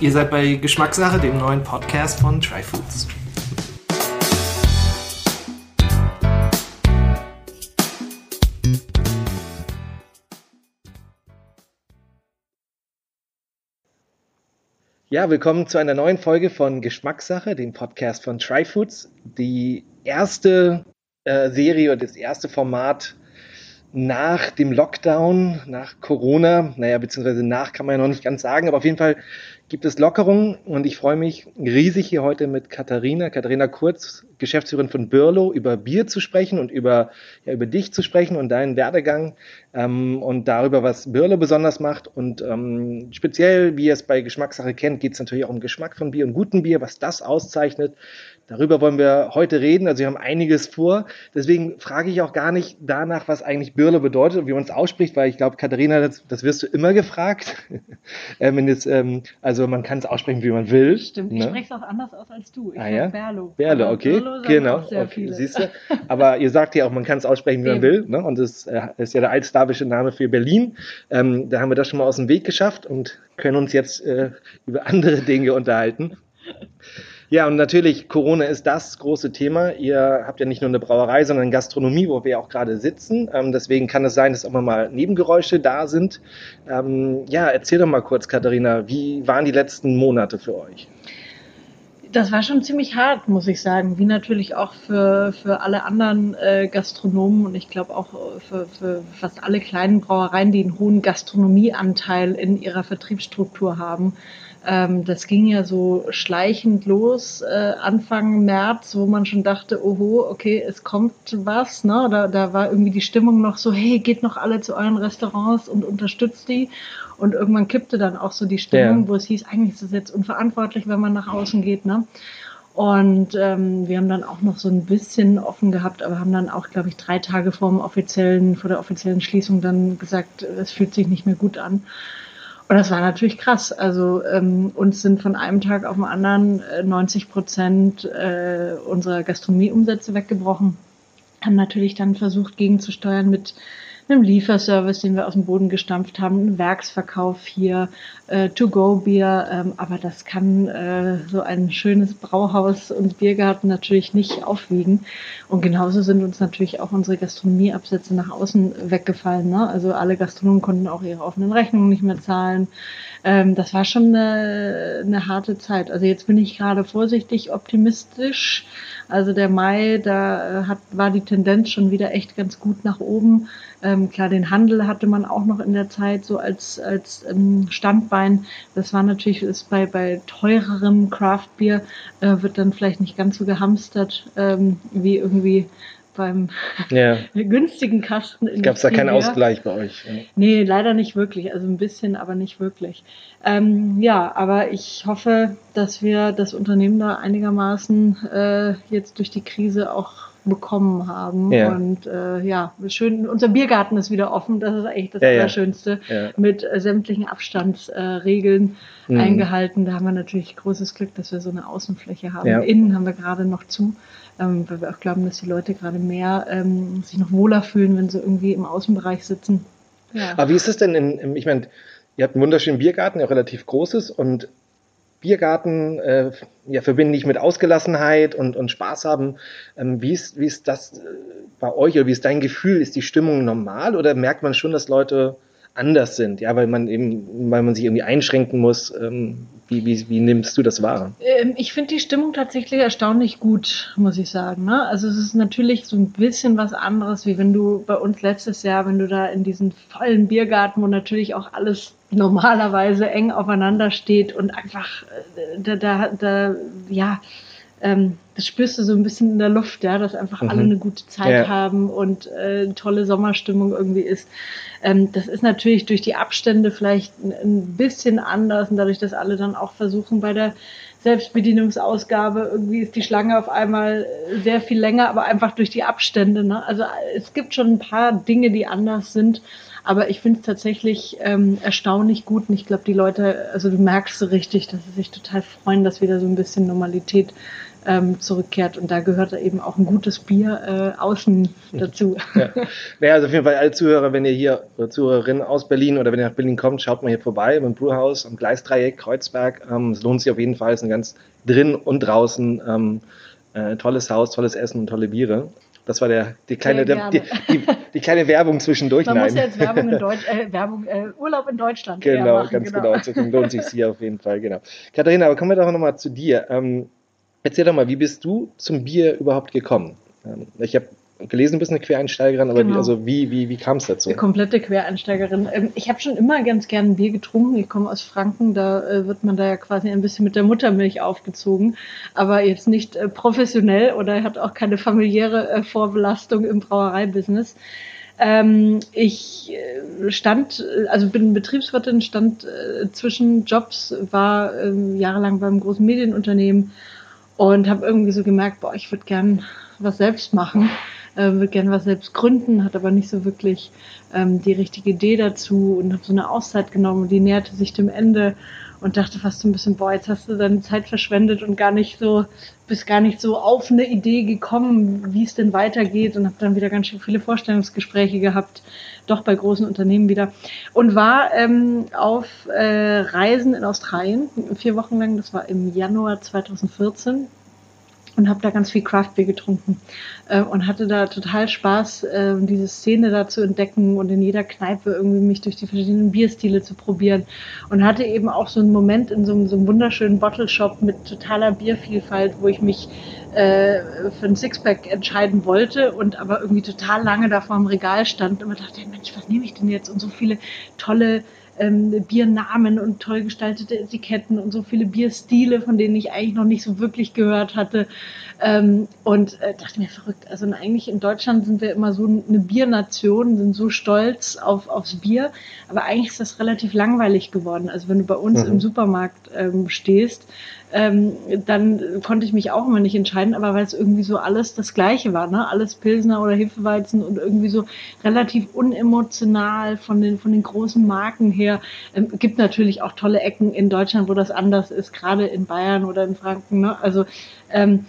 Ihr seid bei Geschmackssache, dem neuen Podcast von Tryfoods. Ja, willkommen zu einer neuen Folge von Geschmackssache, dem Podcast von Tryfoods. Die erste äh, Serie und das erste Format nach dem Lockdown, nach Corona, naja, beziehungsweise nach kann man ja noch nicht ganz sagen, aber auf jeden Fall gibt es Lockerungen und ich freue mich riesig hier heute mit Katharina, Katharina Kurz, Geschäftsführerin von Birlo, über Bier zu sprechen und über, ja, über dich zu sprechen und deinen Werdegang ähm, und darüber, was Birlo besonders macht und ähm, speziell, wie ihr es bei Geschmackssache kennt, geht es natürlich auch um Geschmack von Bier und guten Bier, was das auszeichnet, Darüber wollen wir heute reden. Also wir haben einiges vor. Deswegen frage ich auch gar nicht danach, was eigentlich Birle bedeutet und wie man es ausspricht, weil ich glaube, Katharina, das, das, wirst du immer gefragt. ähm, jetzt, ähm, also man kann es aussprechen, wie man will. Stimmt, ne? ich spreche es auch anders aus als du. Ich ah, ja? Berlo. Berlo, okay. Genau. Okay. Siehst du? Aber ihr sagt ja auch, man kann es aussprechen, wie man will. Ne? Und das äh, ist ja der altslawische Name für Berlin. Ähm, da haben wir das schon mal aus dem Weg geschafft und können uns jetzt äh, über andere Dinge unterhalten. Ja, und natürlich, Corona ist das große Thema. Ihr habt ja nicht nur eine Brauerei, sondern Gastronomie, wo wir auch gerade sitzen. Ähm, deswegen kann es sein, dass auch mal Nebengeräusche da sind. Ähm, ja, erzähl doch mal kurz, Katharina, wie waren die letzten Monate für euch? Das war schon ziemlich hart, muss ich sagen, wie natürlich auch für, für alle anderen äh, Gastronomen und ich glaube auch für, für fast alle kleinen Brauereien, die einen hohen Gastronomieanteil in ihrer Vertriebsstruktur haben. Ähm, das ging ja so schleichend los äh, Anfang März, wo man schon dachte, oho, okay, es kommt was. Ne? Da, da war irgendwie die Stimmung noch so, hey, geht noch alle zu euren Restaurants und unterstützt die. Und irgendwann kippte dann auch so die Stimmung, ja. wo es hieß, eigentlich ist es jetzt unverantwortlich, wenn man nach außen geht. Ne? Und ähm, wir haben dann auch noch so ein bisschen offen gehabt, aber haben dann auch, glaube ich, drei Tage vor dem offiziellen, vor der offiziellen Schließung dann gesagt, es fühlt sich nicht mehr gut an. Und das war natürlich krass. Also ähm, uns sind von einem Tag auf den anderen äh, 90 Prozent äh, unserer Gastronomieumsätze weggebrochen. Haben natürlich dann versucht gegenzusteuern mit einem Lieferservice, den wir aus dem Boden gestampft haben, einen Werksverkauf hier, äh, To-Go-Bier. Ähm, aber das kann äh, so ein schönes Brauhaus und Biergarten natürlich nicht aufwiegen. Und genauso sind uns natürlich auch unsere Gastronomieabsätze nach außen weggefallen. Ne? Also alle Gastronomen konnten auch ihre offenen Rechnungen nicht mehr zahlen. Ähm, das war schon eine, eine harte Zeit. Also jetzt bin ich gerade vorsichtig optimistisch. Also der Mai, da äh, hat, war die Tendenz schon wieder echt ganz gut nach oben. Ähm, klar, den Handel hatte man auch noch in der Zeit so als, als ähm, Standbein. Das war natürlich, ist bei, bei teurerem Craftbier äh, wird dann vielleicht nicht ganz so gehamstert ähm, wie irgendwie beim ja. günstigen Kasten. Gab es da keinen Ausgleich bei euch? Ja. Nee, leider nicht wirklich. Also ein bisschen, aber nicht wirklich. Ähm, ja, aber ich hoffe, dass wir das Unternehmen da einigermaßen äh, jetzt durch die Krise auch bekommen haben. Ja. Und äh, ja, schön, unser Biergarten ist wieder offen, das ist eigentlich das ja, Allerschönste, ja. mit äh, sämtlichen Abstandsregeln äh, mhm. eingehalten. Da haben wir natürlich großes Glück, dass wir so eine Außenfläche haben. Innen haben wir gerade noch zu, ähm, weil wir auch glauben, dass die Leute gerade mehr ähm, sich noch wohler fühlen, wenn sie irgendwie im Außenbereich sitzen. Aber wie ist es denn in, ich meine, ihr habt einen wunderschönen Biergarten, der relativ groß ist und Biergarten äh, ja, verbinde ich mit Ausgelassenheit und, und Spaß haben. Ähm, wie, ist, wie ist das äh, bei euch oder wie ist dein Gefühl? Ist die Stimmung normal oder merkt man schon, dass Leute anders sind? Ja, weil man eben, weil man sich irgendwie einschränken muss. Ähm, wie, wie, wie nimmst du das wahr? Ähm, ich finde die Stimmung tatsächlich erstaunlich gut, muss ich sagen. Ne? Also es ist natürlich so ein bisschen was anderes, wie wenn du bei uns letztes Jahr, wenn du da in diesen vollen Biergarten, wo natürlich auch alles normalerweise eng aufeinander steht und einfach äh, da, da, da ja, ähm, das spürst du so ein bisschen in der Luft, ja, dass einfach mhm. alle eine gute Zeit ja. haben und äh, tolle Sommerstimmung irgendwie ist. Ähm, das ist natürlich durch die Abstände vielleicht ein, ein bisschen anders und dadurch, dass alle dann auch versuchen bei der Selbstbedienungsausgabe irgendwie ist die Schlange auf einmal sehr viel länger, aber einfach durch die Abstände. Ne? Also es gibt schon ein paar Dinge, die anders sind. Aber ich finde es tatsächlich ähm, erstaunlich gut und ich glaube, die Leute, also du merkst so richtig, dass sie sich total freuen, dass wieder so ein bisschen Normalität ähm, zurückkehrt. Und da gehört eben auch ein gutes Bier äh, außen dazu. Ja. ja, also auf jeden Fall alle Zuhörer, wenn ihr hier, Zuhörerinnen aus Berlin oder wenn ihr nach Berlin kommt, schaut mal hier vorbei beim Brewhaus am Gleisdreieck Kreuzberg. Ähm, es lohnt sich auf jeden Fall, es ist ein ganz drin und draußen ähm, äh, tolles Haus, tolles Essen und tolle Biere. Das war der, die, kleine, der, die, die, die, kleine Werbung zwischendurch. Man Nein. muss ja jetzt Werbung in Deutsch, äh, Werbung, äh, Urlaub in Deutschland. Genau, machen, ganz genau. genau. Deswegen lohnt sich hier auf jeden Fall, genau. Katharina, aber kommen wir doch nochmal zu dir. Ähm, erzähl doch mal, wie bist du zum Bier überhaupt gekommen? Ähm, ich habe gelesen, du bist eine Quereinsteigerin, aber genau. wie, also wie, wie, wie kam es dazu? Eine komplette Quereinsteigerin. Ähm, ich habe schon immer ganz gern Bier getrunken. Ich komme aus Franken, da äh, wird man da ja quasi ein bisschen mit der Muttermilch aufgezogen, aber jetzt nicht äh, professionell oder hat auch keine familiäre äh, Vorbelastung im Brauereibusiness. Ähm, ich stand, also bin Betriebswirtin, stand zwischen Jobs, war jahrelang beim großen Medienunternehmen und habe irgendwie so gemerkt, boah, ich würde gern was selbst machen äh, würde gerne was selbst gründen, hat aber nicht so wirklich ähm, die richtige Idee dazu und habe so eine Auszeit genommen und die näherte sich dem Ende und dachte fast so ein bisschen, boah, jetzt hast du deine Zeit verschwendet und gar nicht so, bist gar nicht so auf eine Idee gekommen, wie es denn weitergeht und habe dann wieder ganz schön viele Vorstellungsgespräche gehabt, doch bei großen Unternehmen wieder. Und war ähm, auf äh, Reisen in Australien vier Wochen lang, das war im Januar 2014 und habe da ganz viel Craftbeer getrunken äh, und hatte da total Spaß, äh, diese Szene da zu entdecken und in jeder Kneipe irgendwie mich durch die verschiedenen Bierstile zu probieren und hatte eben auch so einen Moment in so einem, so einem wunderschönen Bottle Shop mit totaler Biervielfalt, wo ich mich äh, für ein Sixpack entscheiden wollte und aber irgendwie total lange da vor dem Regal stand und mir dachte, Mensch, was nehme ich denn jetzt? Und so viele tolle ähm, Biernamen und toll gestaltete Etiketten und so viele Bierstile, von denen ich eigentlich noch nicht so wirklich gehört hatte. Ähm, und äh, dachte mir, verrückt, also eigentlich in Deutschland sind wir immer so eine Biernation, sind so stolz auf, aufs Bier, aber eigentlich ist das relativ langweilig geworden. Also wenn du bei uns mhm. im Supermarkt ähm, stehst, ähm, dann konnte ich mich auch immer nicht entscheiden, aber weil es irgendwie so alles das Gleiche war, ne? Alles Pilsner oder Hefeweizen und irgendwie so relativ unemotional von den, von den großen Marken her. Ähm, gibt natürlich auch tolle Ecken in Deutschland, wo das anders ist, gerade in Bayern oder in Franken, ne? Also, ähm,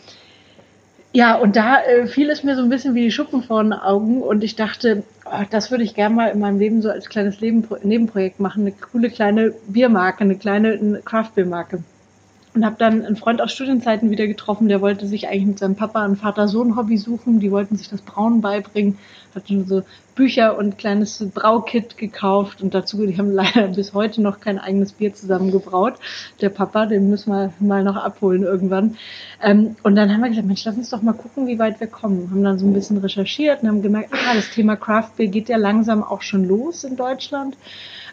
ja, und da äh, fiel es mir so ein bisschen wie die Schuppen vor den Augen und ich dachte, oh, das würde ich gerne mal in meinem Leben so als kleines Leben, Nebenprojekt machen, eine coole kleine Biermarke, eine kleine Craft-Biermarke und habe dann einen Freund aus Studienzeiten wieder getroffen, der wollte sich eigentlich mit seinem Papa ein Vater-Sohn-Hobby suchen. Die wollten sich das Brauen beibringen, hat schon so Bücher und kleines Braukit gekauft und dazu, die haben leider bis heute noch kein eigenes Bier zusammengebraut. Der Papa, den müssen wir mal noch abholen irgendwann. Ähm, und dann haben wir gesagt, Mensch, lass uns doch mal gucken, wie weit wir kommen. Haben dann so ein bisschen recherchiert und haben gemerkt, ah, das Thema Craft Beer geht ja langsam auch schon los in Deutschland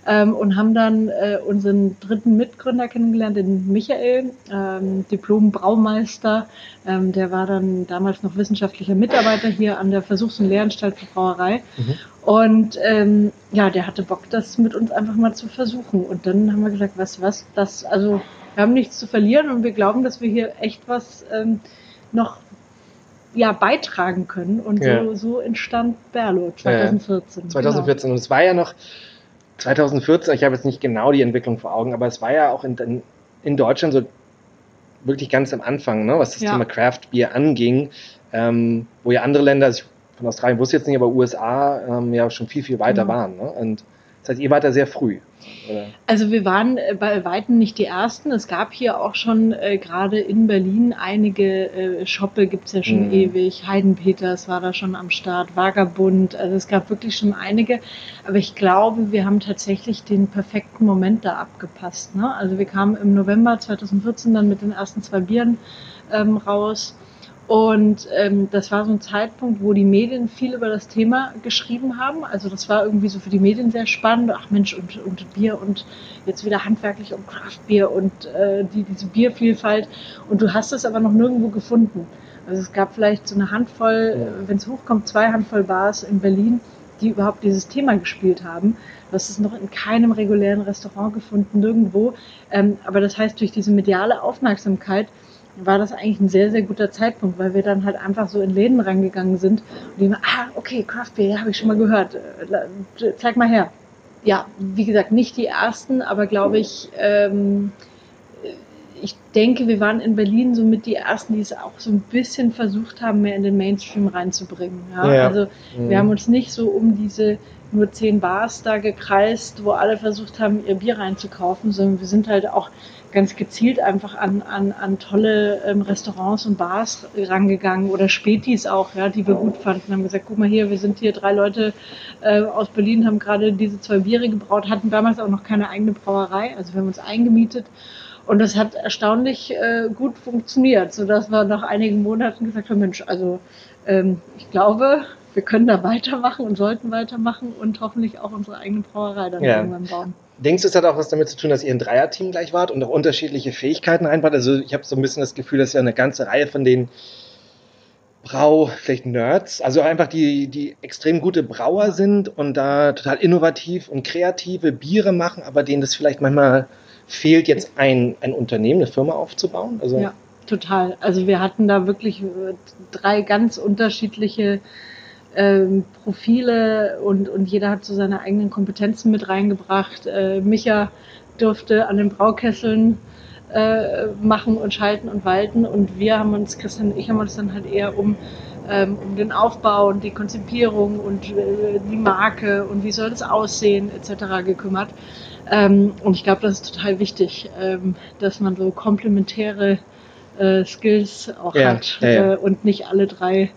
ähm, und haben dann äh, unseren dritten Mitgründer kennengelernt, den Michael, ähm, Diplom-Braumeister. Ähm, der war dann damals noch wissenschaftlicher Mitarbeiter hier an der Versuchs- und Lehranstalt für Brauerei. Mhm. Und ähm, ja, der hatte Bock, das mit uns einfach mal zu versuchen. Und dann haben wir gesagt, was, was, das, also wir haben nichts zu verlieren und wir glauben, dass wir hier echt was ähm, noch ja, beitragen können. Und ja. so, so entstand Berlo 2014. Ja, 2014. Genau. Und es war ja noch, 2014, ich habe jetzt nicht genau die Entwicklung vor Augen, aber es war ja auch in, in Deutschland so wirklich ganz am Anfang, ne, was das ja. Thema Craft Beer anging, ähm, wo ja andere Länder, also von Australien wusste ich jetzt nicht, aber USA ähm, ja schon viel, viel weiter mhm. waren. Ne? Und das heißt, ihr wart da sehr früh. Oder? Also wir waren äh, bei Weitem nicht die Ersten. Es gab hier auch schon äh, gerade in Berlin einige äh, Shoppe, gibt's ja schon mhm. ewig. Heidenpeters war da schon am Start, Vagabund. Also es gab wirklich schon einige. Aber ich glaube, wir haben tatsächlich den perfekten Moment da abgepasst. Ne? Also wir kamen im November 2014 dann mit den ersten zwei Bieren ähm, raus und ähm, das war so ein Zeitpunkt, wo die Medien viel über das Thema geschrieben haben. Also das war irgendwie so für die Medien sehr spannend. Ach Mensch, und, und Bier und jetzt wieder handwerklich und Kraftbier und äh, die, diese Biervielfalt. Und du hast es aber noch nirgendwo gefunden. Also es gab vielleicht so eine Handvoll, ja. wenn es hochkommt, zwei Handvoll Bars in Berlin, die überhaupt dieses Thema gespielt haben. Du hast es noch in keinem regulären Restaurant gefunden, nirgendwo. Ähm, aber das heißt, durch diese mediale Aufmerksamkeit war das eigentlich ein sehr, sehr guter Zeitpunkt, weil wir dann halt einfach so in Läden reingegangen sind und die immer, ah, okay, Craft Beer, ja, habe ich schon mal gehört, äh, zeig mal her. Ja, wie gesagt, nicht die ersten, aber glaube ich, ähm, ich denke, wir waren in Berlin so mit die ersten, die es auch so ein bisschen versucht haben, mehr in den Mainstream reinzubringen. Ja? Ja. Also mhm. wir haben uns nicht so um diese nur zehn Bars da gekreist, wo alle versucht haben, ihr Bier reinzukaufen, sondern wir sind halt auch ganz gezielt einfach an, an, an tolle ähm, Restaurants und Bars rangegangen oder Spätis auch, ja, die wir gut fanden. Haben gesagt, guck mal hier, wir sind hier drei Leute äh, aus Berlin, haben gerade diese zwei Biere gebraut, hatten damals auch noch keine eigene Brauerei, also wir haben uns eingemietet und das hat erstaunlich äh, gut funktioniert, sodass wir nach einigen Monaten gesagt haben, Mensch, also ähm, ich glaube, wir können da weitermachen und sollten weitermachen und hoffentlich auch unsere eigene Brauerei dann ja. irgendwann bauen. Denkst du, es hat auch was damit zu tun, dass ihr ein Dreierteam gleich wart und auch unterschiedliche Fähigkeiten einbaut? Also ich habe so ein bisschen das Gefühl, dass ja eine ganze Reihe von den Brau, vielleicht Nerds, also einfach die, die extrem gute Brauer sind und da total innovativ und kreative Biere machen, aber denen das vielleicht manchmal fehlt, jetzt ein, ein Unternehmen, eine Firma aufzubauen. Also ja, total. Also wir hatten da wirklich drei ganz unterschiedliche ähm, Profile und, und jeder hat so seine eigenen Kompetenzen mit reingebracht. Äh, Micha durfte an den Braukesseln äh, machen und schalten und walten und wir haben uns, Christian und ich haben uns dann halt eher um, ähm, um den Aufbau und die Konzipierung und äh, die Marke und wie soll das aussehen etc. gekümmert. Ähm, und ich glaube, das ist total wichtig, ähm, dass man so komplementäre äh, Skills auch ja, hat ja, ja. Äh, und nicht alle drei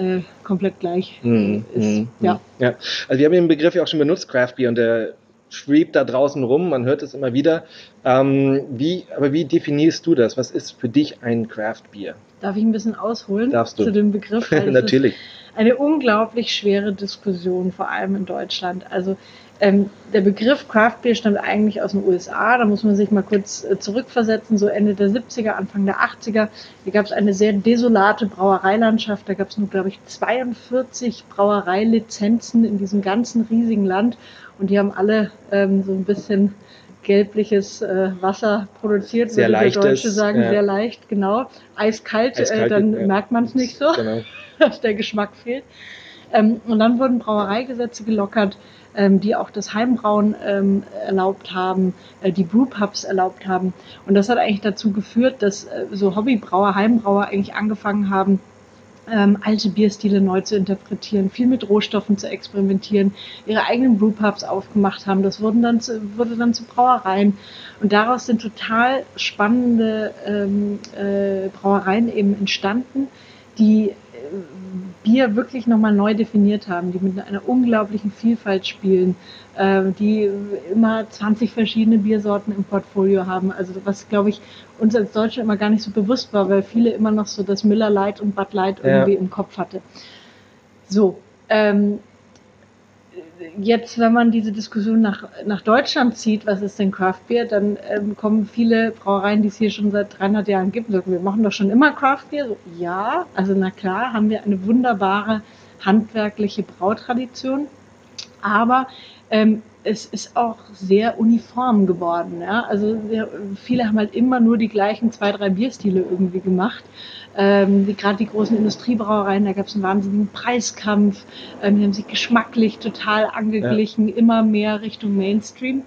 äh, komplett gleich mm, ist. Mm, ja. ja. Also wir haben den Begriff ja auch schon benutzt, Craft Beer, und der schwebt da draußen rum, man hört es immer wieder. Ähm, wie, aber wie definierst du das? Was ist für dich ein Craft Beer? Darf ich ein bisschen ausholen Darfst du. zu dem Begriff? Natürlich. Eine unglaublich schwere Diskussion, vor allem in Deutschland. Also ähm, der Begriff Craft Beer stammt eigentlich aus den USA. Da muss man sich mal kurz äh, zurückversetzen, so Ende der 70er, Anfang der 80er. Hier gab es eine sehr desolate Brauereilandschaft. Da gab es nur, glaube ich, 42 Brauereilizenzen in diesem ganzen riesigen Land. Und die haben alle ähm, so ein bisschen gelbliches äh, Wasser produziert, sehr würde der Deutsche sagen, ja. sehr leicht, genau. Eiskalt, äh, Eiskalt äh, dann ja. merkt man es nicht so, genau. dass der Geschmack fehlt. Ähm, und dann wurden Brauereigesetze gelockert ähm, die auch das Heimbrauen ähm, erlaubt haben, äh, die Brewpubs erlaubt haben. Und das hat eigentlich dazu geführt, dass äh, so Hobbybrauer, Heimbrauer eigentlich angefangen haben, ähm, alte Bierstile neu zu interpretieren, viel mit Rohstoffen zu experimentieren, ihre eigenen Brewpubs aufgemacht haben. Das wurden dann zu, wurde dann zu Brauereien. Und daraus sind total spannende ähm, äh, Brauereien eben entstanden, die Bier wirklich nochmal neu definiert haben, die mit einer unglaublichen Vielfalt spielen, äh, die immer 20 verschiedene Biersorten im Portfolio haben. Also was, glaube ich, uns als Deutsche immer gar nicht so bewusst war, weil viele immer noch so das Miller Light und Bud Light irgendwie ja. im Kopf hatte. So, ähm, jetzt, wenn man diese Diskussion nach, nach Deutschland zieht, was ist denn Craft Beer, dann ähm, kommen viele Brauereien, die es hier schon seit 300 Jahren gibt, sagen, wir machen doch schon immer Craft Beer. So, ja, also na klar, haben wir eine wunderbare handwerkliche Brautradition, aber ähm, es ist auch sehr uniform geworden. Ja? Also wir, viele haben halt immer nur die gleichen zwei, drei Bierstile irgendwie gemacht. Ähm, Gerade die großen Industriebrauereien, da gab es einen wahnsinnigen Preiskampf. Ähm, die haben sich geschmacklich total angeglichen, ja. immer mehr Richtung Mainstream.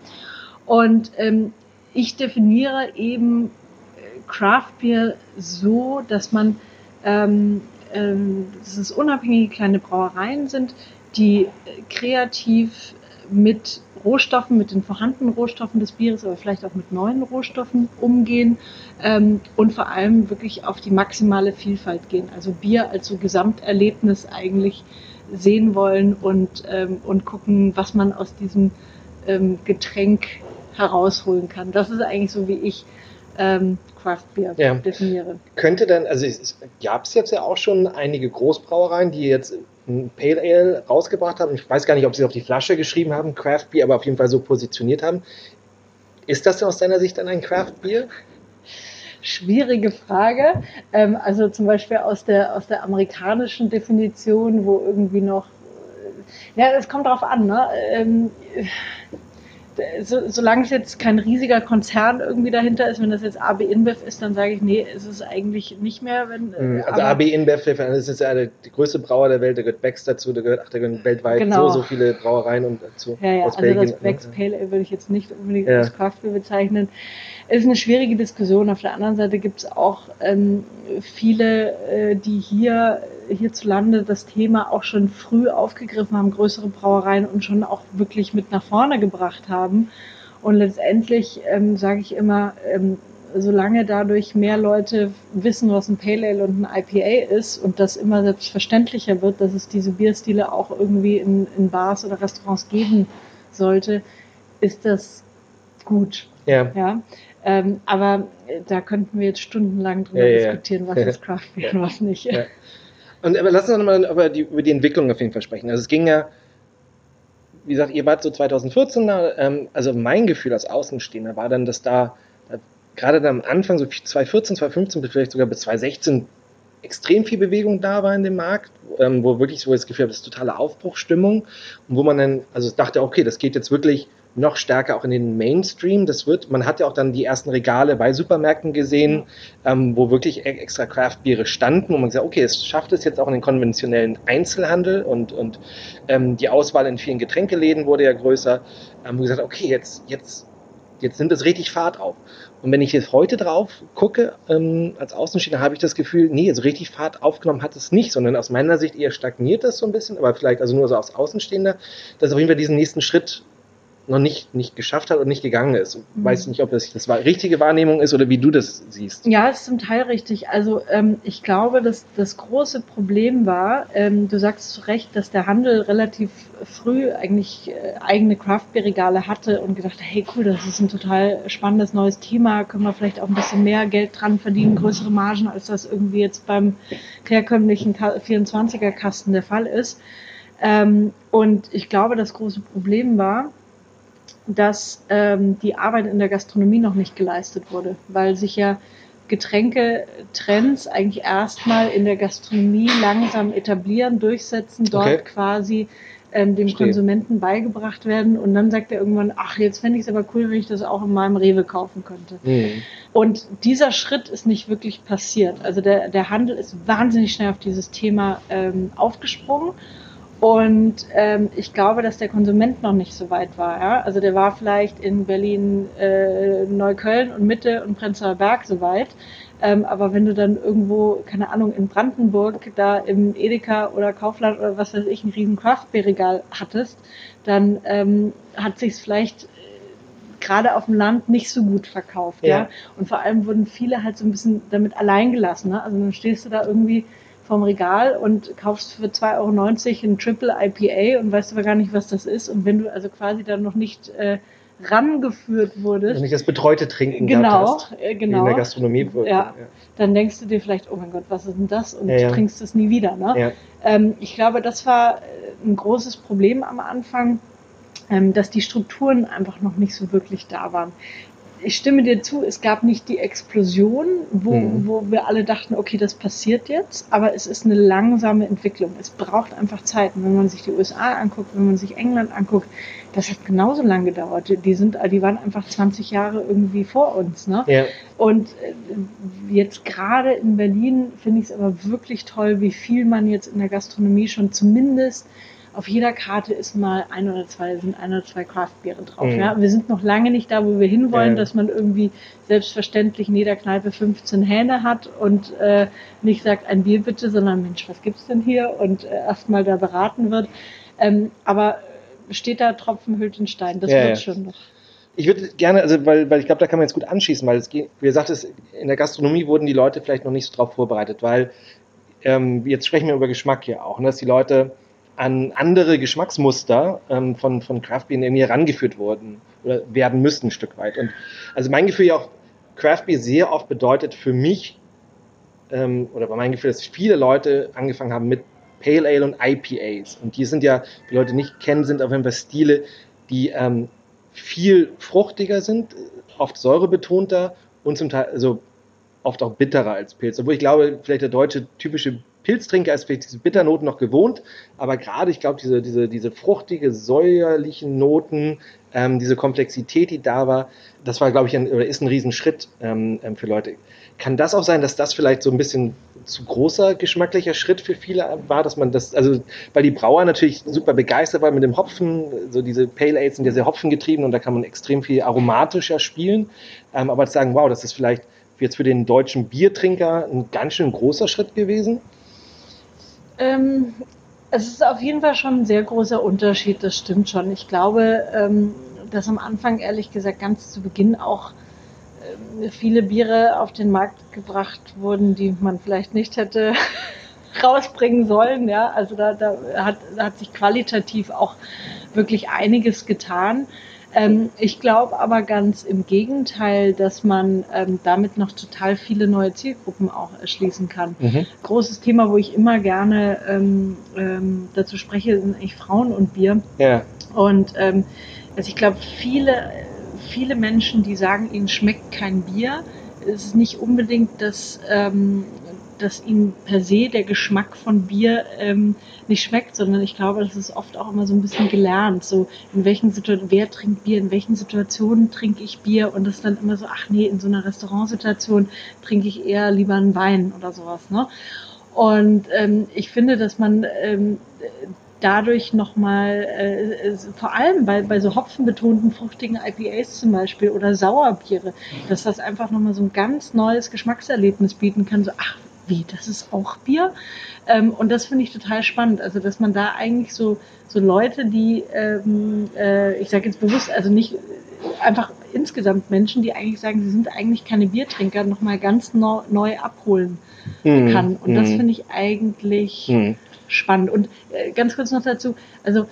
Und ähm, ich definiere eben äh, Craft Beer so, dass man, ähm, ähm, dass es unabhängige kleine Brauereien sind, die kreativ mit Rohstoffen, mit den vorhandenen Rohstoffen des Bieres, aber vielleicht auch mit neuen Rohstoffen umgehen ähm, und vor allem wirklich auf die maximale Vielfalt gehen. Also Bier als so Gesamterlebnis eigentlich sehen wollen und, ähm, und gucken, was man aus diesem ähm, Getränk herausholen kann. Das ist eigentlich so, wie ich ähm, Craft Beer ja. definiere. Könnte dann, also es gab es jetzt ja auch schon einige Großbrauereien, die jetzt ein Pale Ale rausgebracht haben. Ich weiß gar nicht, ob sie es auf die Flasche geschrieben haben, Craft Beer, aber auf jeden Fall so positioniert haben. Ist das aus deiner Sicht dann ein Craft Beer? Schwierige Frage. Ähm, also zum Beispiel aus der, aus der amerikanischen Definition, wo irgendwie noch, äh, ja, es kommt drauf an, ne? Ähm, so, solange es jetzt kein riesiger Konzern irgendwie dahinter ist, wenn das jetzt AB InBev ist, dann sage ich, nee, ist es eigentlich nicht mehr. Wenn, äh, also AB InBev, das ist ja die größte Brauer der Welt, da gehört Becks dazu, da gehört, ach, da gehören weltweit genau. so, so viele Brauereien und dazu. Ja, ja, aus also Belgien. das Becks Pale Ale würde ich jetzt nicht unbedingt ja. als Craft bezeichnen. Ist eine schwierige Diskussion. Auf der anderen Seite gibt es auch ähm, viele, äh, die hier hierzulande das Thema auch schon früh aufgegriffen haben, größere Brauereien und schon auch wirklich mit nach vorne gebracht haben. Und letztendlich ähm, sage ich immer, ähm, solange dadurch mehr Leute wissen, was ein Pale Ale und ein IPA ist und das immer selbstverständlicher wird, dass es diese Bierstile auch irgendwie in, in Bars oder Restaurants geben sollte, ist das gut. Ja. ja? Ähm, aber da könnten wir jetzt stundenlang drüber ja, diskutieren, was ist Craft Beer und was nicht. Und aber lass uns nochmal über die, über die Entwicklung auf jeden Fall sprechen. Also es ging ja, wie gesagt, ihr wart so 2014 da, ähm, also mein Gefühl als Außenstehender war dann, dass da, da gerade dann am Anfang, so 2014, 2015, vielleicht sogar bis 2016, extrem viel Bewegung da war in dem Markt, ähm, wo wirklich so das Gefühl habe, das ist totale Aufbruchstimmung und wo man dann, also dachte, okay, das geht jetzt wirklich noch stärker auch in den Mainstream. Das wird, man hat ja auch dann die ersten Regale bei Supermärkten gesehen, ähm, wo wirklich e-, extra Craft-Biere standen, wo man gesagt, okay, es schafft es jetzt auch in den konventionellen Einzelhandel und, und ähm, die Auswahl in vielen Getränkeläden wurde ja größer. Ähm, wo gesagt, okay, jetzt, jetzt, jetzt nimmt es richtig Fahrt auf. Und wenn ich jetzt heute drauf gucke, ähm, als Außenstehender, habe ich das Gefühl, nee, so richtig Fahrt aufgenommen hat es nicht, sondern aus meiner Sicht eher stagniert das so ein bisschen, aber vielleicht also nur so aus Außenstehender, dass auf jeden Fall diesen nächsten Schritt noch nicht, nicht geschafft hat und nicht gegangen ist. Mhm. Weiß nicht, ob das das richtige Wahrnehmung ist oder wie du das siehst. Ja, ist zum Teil richtig. Also ähm, ich glaube, dass das große Problem war, ähm, du sagst zu Recht, dass der Handel relativ früh eigentlich äh, eigene Craft-Bier-Regale hatte und gedacht, hey cool, das ist ein total spannendes neues Thema, können wir vielleicht auch ein bisschen mehr Geld dran verdienen, größere Margen, als das irgendwie jetzt beim herkömmlichen 24er-Kasten der Fall ist. Ähm, und ich glaube, das große Problem war, dass ähm, die Arbeit in der Gastronomie noch nicht geleistet wurde, weil sich ja Getränketrends eigentlich erstmal in der Gastronomie langsam etablieren, durchsetzen, dort okay. quasi ähm, dem Verstehe. Konsumenten beigebracht werden und dann sagt er irgendwann, ach, jetzt fände ich es aber cool, wenn ich das auch in meinem Rewe kaufen könnte. Mhm. Und dieser Schritt ist nicht wirklich passiert. Also der, der Handel ist wahnsinnig schnell auf dieses Thema ähm, aufgesprungen und ähm, ich glaube, dass der Konsument noch nicht so weit war. Ja? Also der war vielleicht in Berlin, äh, Neukölln und Mitte und Prenzlauer Berg so weit. Ähm, aber wenn du dann irgendwo, keine Ahnung, in Brandenburg da im Edeka oder Kaufland oder was weiß ich, ein riesen Craftbeer-Regal hattest, dann ähm, hat sich's vielleicht äh, gerade auf dem Land nicht so gut verkauft. Ja. ja. Und vor allem wurden viele halt so ein bisschen damit allein gelassen. Ne? Also dann stehst du da irgendwie vom Regal und kaufst für 2,90 Euro ein Triple IPA und weißt aber gar nicht, was das ist. Und wenn du also quasi dann noch nicht äh, rangeführt wurdest. Wenn nicht das betreute Trinken genau, hast, äh, genau, in der Gastronomie. Ja, ja, dann denkst du dir vielleicht, oh mein Gott, was ist denn das? Und ja, ja. trinkst es nie wieder. Ne? Ähm, ich glaube, das war äh, ein großes Problem am Anfang, ähm, dass die Strukturen einfach noch nicht so wirklich da waren ich stimme dir zu, es gab nicht die Explosion, wo, mhm. wo wir alle dachten, okay, das passiert jetzt, aber es ist eine langsame Entwicklung. Es braucht einfach Zeit. Und wenn man sich die USA anguckt, wenn man sich England anguckt, das hat genauso lange gedauert. Die sind, die waren einfach 20 Jahre irgendwie vor uns. Ne? Ja. Und äh, jetzt gerade in Berlin finde ich es aber wirklich toll, wie viel man jetzt in der Gastronomie schon zumindest auf jeder Karte ist mal ein oder zwei, sind ein oder zwei Craftbiere drauf. Mhm. Ja? Wir sind noch lange nicht da, wo wir hinwollen, ja. dass man irgendwie selbstverständlich in jeder Kneipe 15 Hähne hat und äh, nicht sagt, ein Bier bitte, sondern Mensch, was gibt's denn hier? Und äh, erstmal da beraten wird. Ähm, aber steht da Tropfen hüllt den Stein, das ja, wird schon noch. Ich würde gerne, also weil, weil ich glaube, da kann man jetzt gut anschließen, weil es geht, wie gesagt, es, in der Gastronomie wurden die Leute vielleicht noch nicht so drauf vorbereitet, weil ähm, jetzt sprechen wir über Geschmack hier auch, ne, dass die Leute an andere Geschmacksmuster ähm, von, von Craft Beer irgendwie herangeführt wurden oder werden müssten ein Stück weit. Und also mein Gefühl ja auch, Craft Beer sehr oft bedeutet für mich, ähm, oder bei meinem Gefühl, dass viele Leute angefangen haben mit Pale Ale und IPAs. Und die sind ja, die Leute nicht kennen, sind auf jeden Fall Stile, die ähm, viel fruchtiger sind, oft säurebetonter und zum Teil, also oft auch bitterer als Pilz. Obwohl ich glaube, vielleicht der deutsche typische Pilztrinker ist vielleicht diese Bitternoten noch gewohnt, aber gerade, ich glaube, diese, diese, diese fruchtige, säuerlichen Noten, ähm, diese Komplexität, die da war, das war, glaube ich, ein, oder ist ein Riesenschritt ähm, ähm, für Leute. Kann das auch sein, dass das vielleicht so ein bisschen zu großer geschmacklicher Schritt für viele war, dass man das, also weil die Brauer natürlich super begeistert waren mit dem Hopfen, so diese Pale Ales sind ja sehr hopfengetrieben und da kann man extrem viel aromatischer spielen, ähm, aber zu sagen, wow, das ist vielleicht jetzt für den deutschen Biertrinker ein ganz schön großer Schritt gewesen? Ähm, es ist auf jeden Fall schon ein sehr großer Unterschied, das stimmt schon. Ich glaube, ähm, dass am Anfang, ehrlich gesagt, ganz zu Beginn auch äh, viele Biere auf den Markt gebracht wurden, die man vielleicht nicht hätte rausbringen sollen. Ja, also da, da, hat, da hat sich qualitativ auch wirklich einiges getan. Ähm, ich glaube aber ganz im Gegenteil, dass man ähm, damit noch total viele neue Zielgruppen auch erschließen kann. Mhm. Großes Thema, wo ich immer gerne ähm, ähm, dazu spreche, sind eigentlich Frauen und Bier. Ja. Und ähm, also ich glaube, viele, viele Menschen, die sagen, ihnen schmeckt kein Bier, ist nicht unbedingt das ähm, dass ihnen per se der Geschmack von Bier ähm, nicht schmeckt, sondern ich glaube, das ist oft auch immer so ein bisschen gelernt. So in welchen Situationen, wer trinkt Bier, in welchen Situationen trinke ich Bier und das dann immer so, ach nee, in so einer Restaurantsituation trinke ich eher lieber einen Wein oder sowas. Ne? Und ähm, ich finde, dass man ähm, dadurch nochmal, äh, vor allem bei, bei so hopfenbetonten, fruchtigen IPAs zum Beispiel oder Sauerbiere, dass das einfach nochmal so ein ganz neues Geschmackserlebnis bieten kann. So, ach, wie, das ist auch Bier? Ähm, und das finde ich total spannend. Also, dass man da eigentlich so, so Leute, die, ähm, äh, ich sage jetzt bewusst, also nicht einfach insgesamt Menschen, die eigentlich sagen, sie sind eigentlich keine Biertrinker, nochmal ganz no, neu abholen mhm. kann. Und das mhm. finde ich eigentlich mhm. spannend. Und äh, ganz kurz noch dazu, also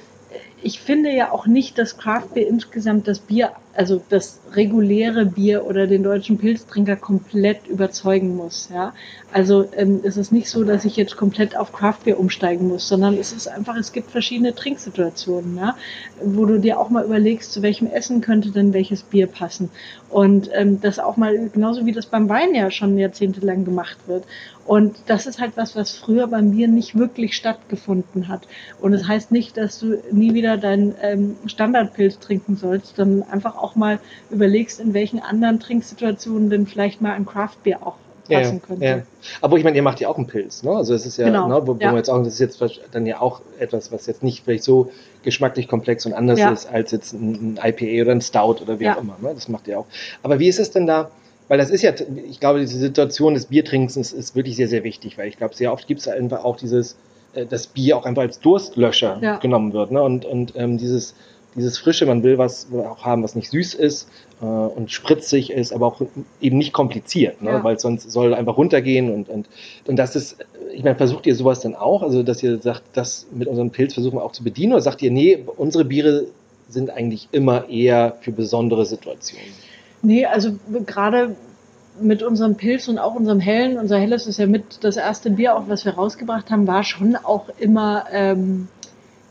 ich finde ja auch nicht, dass Craft Beer insgesamt das Bier, also das reguläre Bier oder den deutschen Pilztrinker komplett überzeugen muss. Ja, also ähm, es ist nicht so, dass ich jetzt komplett auf Craft Beer umsteigen muss, sondern es ist einfach, es gibt verschiedene Trinksituationen, ja, wo du dir auch mal überlegst, zu welchem Essen könnte denn welches Bier passen. Und ähm, das auch mal genauso wie das beim Wein ja schon jahrzehntelang gemacht wird. Und das ist halt was, was früher bei mir nicht wirklich stattgefunden hat. Und es das heißt nicht, dass du nie wieder deinen ähm, Standardpilz trinken sollst, sondern einfach auch mal überlegst, in welchen anderen Trinksituationen denn vielleicht mal ein Craftbier auch passen ja, könnte. Ja. Aber ich meine, ihr macht ja auch einen Pilz, ne? Also es ist ja, genau, ne, wo, wo ja. wir jetzt auch, das ist jetzt dann ja auch etwas, was jetzt nicht vielleicht so geschmacklich komplex und anders ja. ist als jetzt ein, ein, IPA oder ein Stout oder wie auch immer. Ne? Das macht ihr auch. Aber wie ist es denn da? Weil das ist ja, ich glaube, diese Situation des Biertrinkens ist, ist wirklich sehr, sehr wichtig, weil ich glaube, sehr oft gibt es einfach auch dieses, das Bier auch einfach als Durstlöscher ja. genommen wird. Ne? Und, und ähm, dieses, dieses Frische, man will was auch haben, was nicht süß ist äh, und spritzig ist, aber auch eben nicht kompliziert, ne? Ja. weil sonst soll einfach runtergehen und, und, und das ist, ich meine, versucht ihr sowas dann auch, also dass ihr sagt, das mit unserem Pilz versuchen wir auch zu bedienen oder sagt ihr, nee, unsere Biere sind eigentlich immer eher für besondere Situationen? Nee, also gerade mit unserem Pilz und auch unserem Hellen, unser Helles ist ja mit das erste Bier, auch was wir rausgebracht haben, war schon auch immer ähm,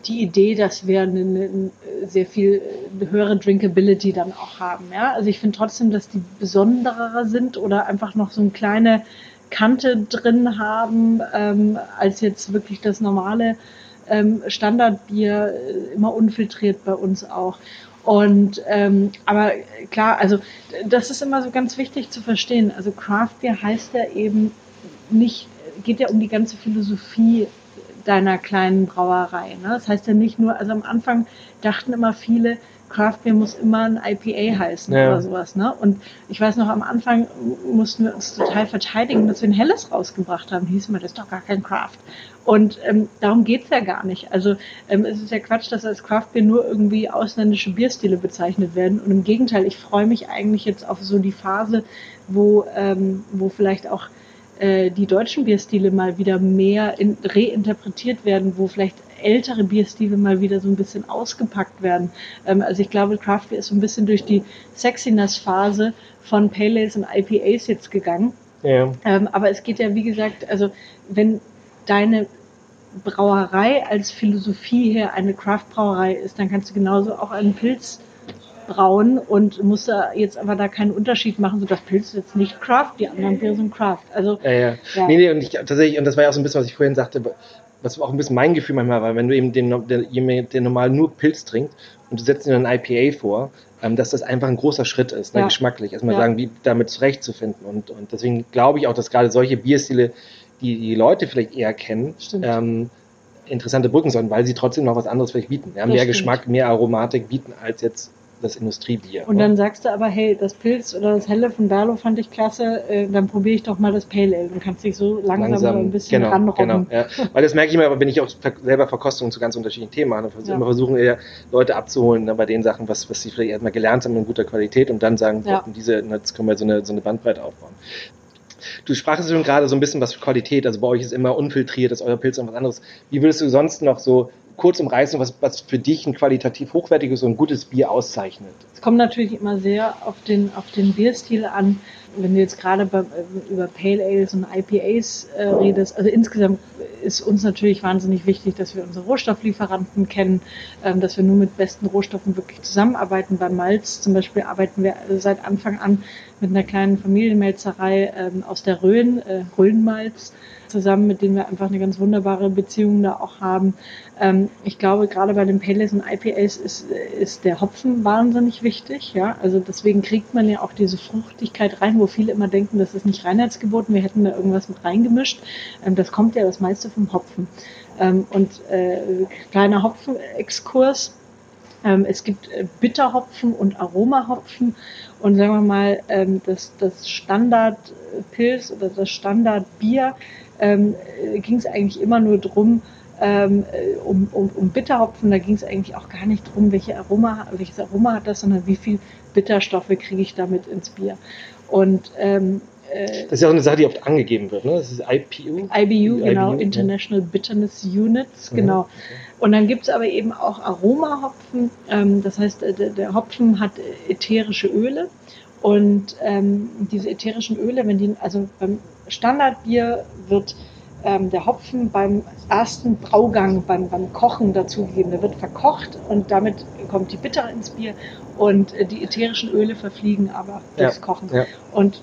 die Idee, dass wir eine, eine sehr viel höhere Drinkability dann auch haben. Ja? Also ich finde trotzdem, dass die besonderer sind oder einfach noch so eine kleine Kante drin haben, ähm, als jetzt wirklich das normale ähm, Standardbier, äh, immer unfiltriert bei uns auch. Und ähm, aber klar, also das ist immer so ganz wichtig zu verstehen. Also Craft Beer heißt ja eben nicht, geht ja um die ganze Philosophie deiner kleinen Brauerei. Ne? Das heißt ja nicht nur, also am Anfang dachten immer viele, Craft Beer muss immer ein IPA heißen ja. oder sowas. Ne? Und ich weiß noch, am Anfang mussten wir uns total verteidigen, dass wir ein helles rausgebracht haben. Hieß immer, das ist doch gar kein Craft. Und ähm, darum geht's ja gar nicht. Also ähm, es ist ja Quatsch, dass als Craft Beer nur irgendwie ausländische Bierstile bezeichnet werden. Und im Gegenteil, ich freue mich eigentlich jetzt auf so die Phase, wo, ähm, wo vielleicht auch äh, die deutschen Bierstile mal wieder mehr in, reinterpretiert werden, wo vielleicht ältere Bierstile mal wieder so ein bisschen ausgepackt werden. Ähm, also ich glaube, Craft Beer ist so ein bisschen durch die Sexiness-Phase von Pale Ales und IPAs jetzt gegangen. Ja. Ähm, aber es geht ja, wie gesagt, also wenn deine Brauerei als Philosophie her eine Craft-Brauerei ist, dann kannst du genauso auch einen Pilz brauen und muss da jetzt aber da keinen Unterschied machen, so das Pilz ist jetzt nicht Craft, die anderen Biere sind Craft. Also, ja, ja. ja. Nee, nee, und ich tatsächlich, und das war ja auch so ein bisschen, was ich vorhin sagte, was auch ein bisschen mein Gefühl manchmal war, wenn du eben den, der, der normal nur Pilz trinkt und du setzt dir ein IPA vor, ähm, dass das einfach ein großer Schritt ist, ne, ja. geschmacklich. Erstmal ja. sagen, wie damit zurechtzufinden. Und, und deswegen glaube ich auch, dass gerade solche Bierstile, die die Leute vielleicht eher kennen, ähm, interessante Brücken sollen, weil sie trotzdem noch was anderes vielleicht bieten. Ja, mehr stimmt. Geschmack, mehr Aromatik bieten als jetzt das Industriebier. Und ne? dann sagst du aber, hey, das Pilz oder das Helle von Berlo fand ich klasse, äh, dann probiere ich doch mal das Pale Ale und kannst dich so langsam, langsam ein bisschen genau, ranrobben. Genau, ja. Weil das merke ich immer, wenn ich auch selber Verkostungen zu ganz unterschiedlichen Themen mache, ja. immer versuchen eher Leute abzuholen ne, bei den Sachen, was, was sie vielleicht erstmal gelernt haben in guter Qualität und dann sagen, ja. diese, jetzt können wir so eine, so eine Bandbreite aufbauen. Du sprachst schon gerade so ein bisschen was für Qualität, also bei euch ist immer unfiltriert, ist euer Pilz und was anderes. Wie würdest du sonst noch so kurz umreißen, was, was für dich ein qualitativ hochwertiges und gutes Bier auszeichnet? Es kommt natürlich immer sehr auf den, auf den Bierstil an. Wenn du jetzt gerade bei, über Pale Ales und IPAs äh, redest, also insgesamt ist uns natürlich wahnsinnig wichtig, dass wir unsere Rohstofflieferanten kennen, ähm, dass wir nur mit besten Rohstoffen wirklich zusammenarbeiten. Beim Malz zum Beispiel arbeiten wir seit Anfang an mit einer kleinen Familienmelzerei ähm, aus der Rhön, äh, Rhönmalz zusammen, mit denen wir einfach eine ganz wunderbare Beziehung da auch haben. Ähm, ich glaube, gerade bei den Pales und IPAs ist, ist der Hopfen wahnsinnig wichtig. Ja? Also deswegen kriegt man ja auch diese Fruchtigkeit rein, wo viele immer denken, das ist nicht Reinheitsgeboten, wir hätten da irgendwas mit reingemischt. Ähm, das kommt ja das meiste vom Hopfen. Ähm, und äh, kleiner Hopfenexkurs. Ähm, es gibt äh, Bitterhopfen und Aromahopfen und sagen wir mal, ähm, das, das Standardpilz oder das Standardbier ähm, ging es eigentlich immer nur drum, ähm, äh, um, um, um Bitterhopfen, da ging es eigentlich auch gar nicht drum, welche Aroma, welches Aroma hat das, sondern wie viel Bitterstoffe kriege ich damit ins Bier. Und ähm, äh, das ist ja auch eine Sache, die oft angegeben wird, ne? Das ist IPU. IBU, genau, IBU, International ja. Bitterness Units, genau. Okay. Und dann gibt's aber eben auch Aromahopfen. Ähm, das heißt, äh, der, der Hopfen hat ätherische Öle. Und ähm, diese ätherischen Öle, wenn die, also beim Standardbier wird ähm, der Hopfen beim ersten Braugang, beim, beim Kochen dazugegeben. Der wird verkocht und damit kommt die Bitter ins Bier und äh, die ätherischen Öle verfliegen aber durchs ja, Kochen. Ja. Und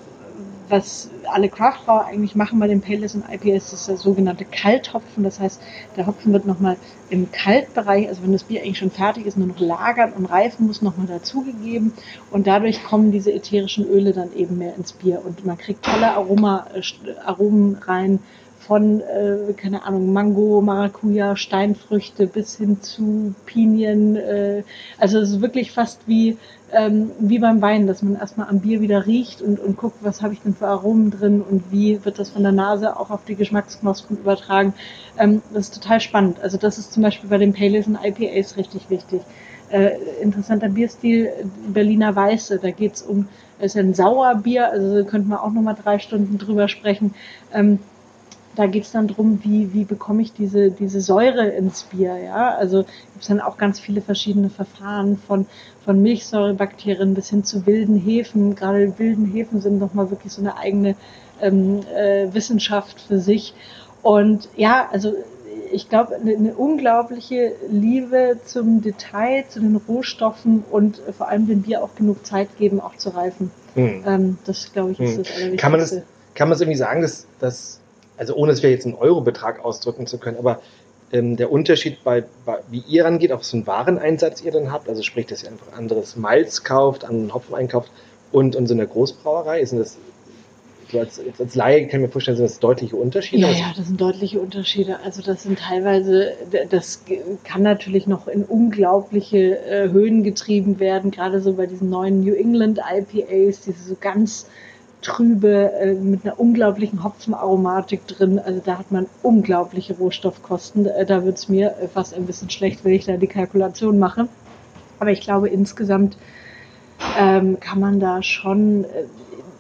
was alle Craftbrauer eigentlich machen bei den Pales und IPAs, ist der sogenannte Kalthopfen. Das heißt, der Hopfen wird nochmal im Kaltbereich, also wenn das Bier eigentlich schon fertig ist, nur noch lagern und reifen muss, nochmal dazugegeben. Und dadurch kommen diese ätherischen Öle dann eben mehr ins Bier. Und man kriegt tolle Aroma, äh, Aromen rein, von, äh, keine Ahnung, Mango, Maracuja, Steinfrüchte bis hin zu Pinien. Äh, also es ist wirklich fast wie, ähm, wie beim Wein, dass man erstmal am Bier wieder riecht und, und guckt, was habe ich denn für Aromen drin und wie wird das von der Nase auch auf die Geschmacksknospen übertragen. Ähm, das ist total spannend. Also das ist zum Beispiel bei den Pales und IPAs richtig wichtig. Äh, interessanter Bierstil, Berliner Weiße, da geht's um, ist ein Sauerbier, also könnten wir auch nochmal drei Stunden drüber sprechen. Ähm, da geht es dann drum, wie, wie bekomme ich diese, diese Säure ins Bier. Ja? Also gibt es dann auch ganz viele verschiedene Verfahren von, von Milchsäurebakterien bis hin zu wilden Hefen. Gerade wilden Hefen sind nochmal wirklich so eine eigene ähm, äh, Wissenschaft für sich. Und ja, also ich glaube, eine, eine, unglaubliche Liebe zum Detail, zu den Rohstoffen und vor allem dem Bier auch genug Zeit geben, auch zu reifen. Hm. Ähm, das, glaube ich, ist hm. das Allerwichtigste. Kann man das, kann man es irgendwie sagen, dass, dass also ohne es jetzt einen Eurobetrag ausdrücken zu können, aber ähm, der Unterschied bei, bei, wie ihr rangeht, auf so einen Wareneinsatz ihr dann habt, also sprich, dass ihr einfach anderes Malz kauft, anderen Hopfen einkauft und, und so eine Großbrauerei, ist das so als, als Laie kann ich mir vorstellen, sind das deutliche Unterschiede? Ja, ja, das sind deutliche Unterschiede. Also das sind teilweise, das kann natürlich noch in unglaubliche äh, Höhen getrieben werden, gerade so bei diesen neuen New England IPAs, diese so ganz trübe, äh, mit einer unglaublichen Hopfenaromatik drin. Also da hat man unglaubliche Rohstoffkosten. Äh, da wird es mir äh, fast ein bisschen schlecht, wenn ich da die Kalkulation mache. Aber ich glaube, insgesamt ähm, kann man da schon, äh,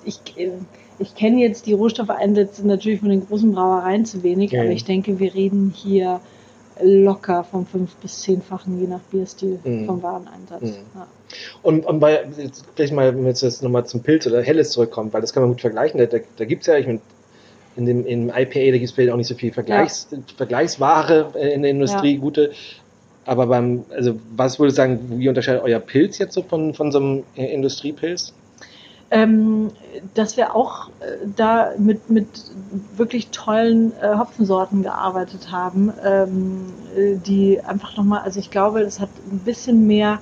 ich, äh, ich kenne jetzt die Rohstoffeinsätze natürlich von den großen Brauereien zu wenig, ja. aber ich denke, wir reden hier locker vom fünf- bis zehnfachen, je nach Bierstil, mhm. vom Wareneinsatz. Mhm. Ja. Und, und bei, jetzt gleich mal, wenn wir jetzt nochmal zum Pilz oder Helles zurückkommen, weil das kann man gut vergleichen, da, da, da gibt es ja, ich meine, in dem im IPA, da gibt es vielleicht auch nicht so viel Vergleichs, ja. Vergleichsware in der Industrie, ja. gute. Aber beim, also was würde ich sagen, wie unterscheidet euer Pilz jetzt so von, von so einem Industriepilz? ähm, dass wir auch äh, da mit, mit wirklich tollen äh, Hopfensorten gearbeitet haben, ähm, äh, die einfach nochmal, also ich glaube, es hat ein bisschen mehr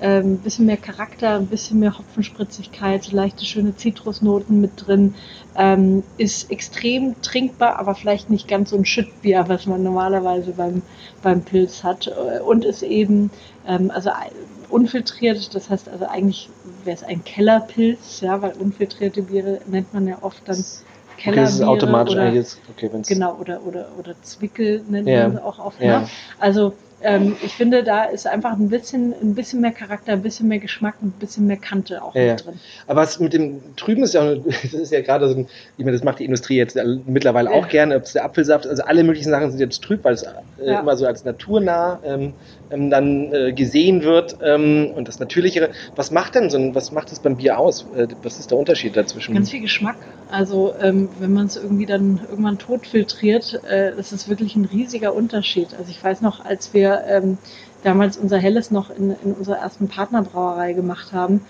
ein ähm, bisschen mehr Charakter, ein bisschen mehr Hopfenspritzigkeit, leichte schöne Zitrusnoten mit drin. Ähm, ist extrem trinkbar, aber vielleicht nicht ganz so ein Schüttbier, was man normalerweise beim, beim Pilz hat. Und ist eben, ähm, also unfiltriert, das heißt also eigentlich wäre es ein Kellerpilz, ja, weil unfiltrierte Biere nennt man ja oft dann Kellerbiere. Okay, das ist automatisch oder, jetzt, okay, wenn's Genau, oder, oder, oder Zwickel nennt ja. man auch oft. Ja. Ne? Also ähm, ich finde, da ist einfach ein bisschen, ein bisschen mehr Charakter, ein bisschen mehr Geschmack und ein bisschen mehr Kante auch ja, mit drin. Aber was mit dem Trüben ist ja, das ist ja gerade so ein, ich meine, das macht die Industrie jetzt mittlerweile auch gerne, ob es der Apfelsaft, also alle möglichen Sachen sind jetzt trüb, weil es äh, ja. immer so als naturnah ähm, ähm, dann äh, gesehen wird ähm, und das Natürlichere. Was macht denn so ein, was macht das beim Bier aus? Äh, was ist der Unterschied dazwischen? Ganz viel Geschmack. Also ähm, wenn man es irgendwie dann irgendwann tot filtriert, äh, das ist wirklich ein riesiger Unterschied. Also ich weiß noch, als wir ähm, damals unser Helles noch in, in unserer ersten Partnerbrauerei gemacht haben,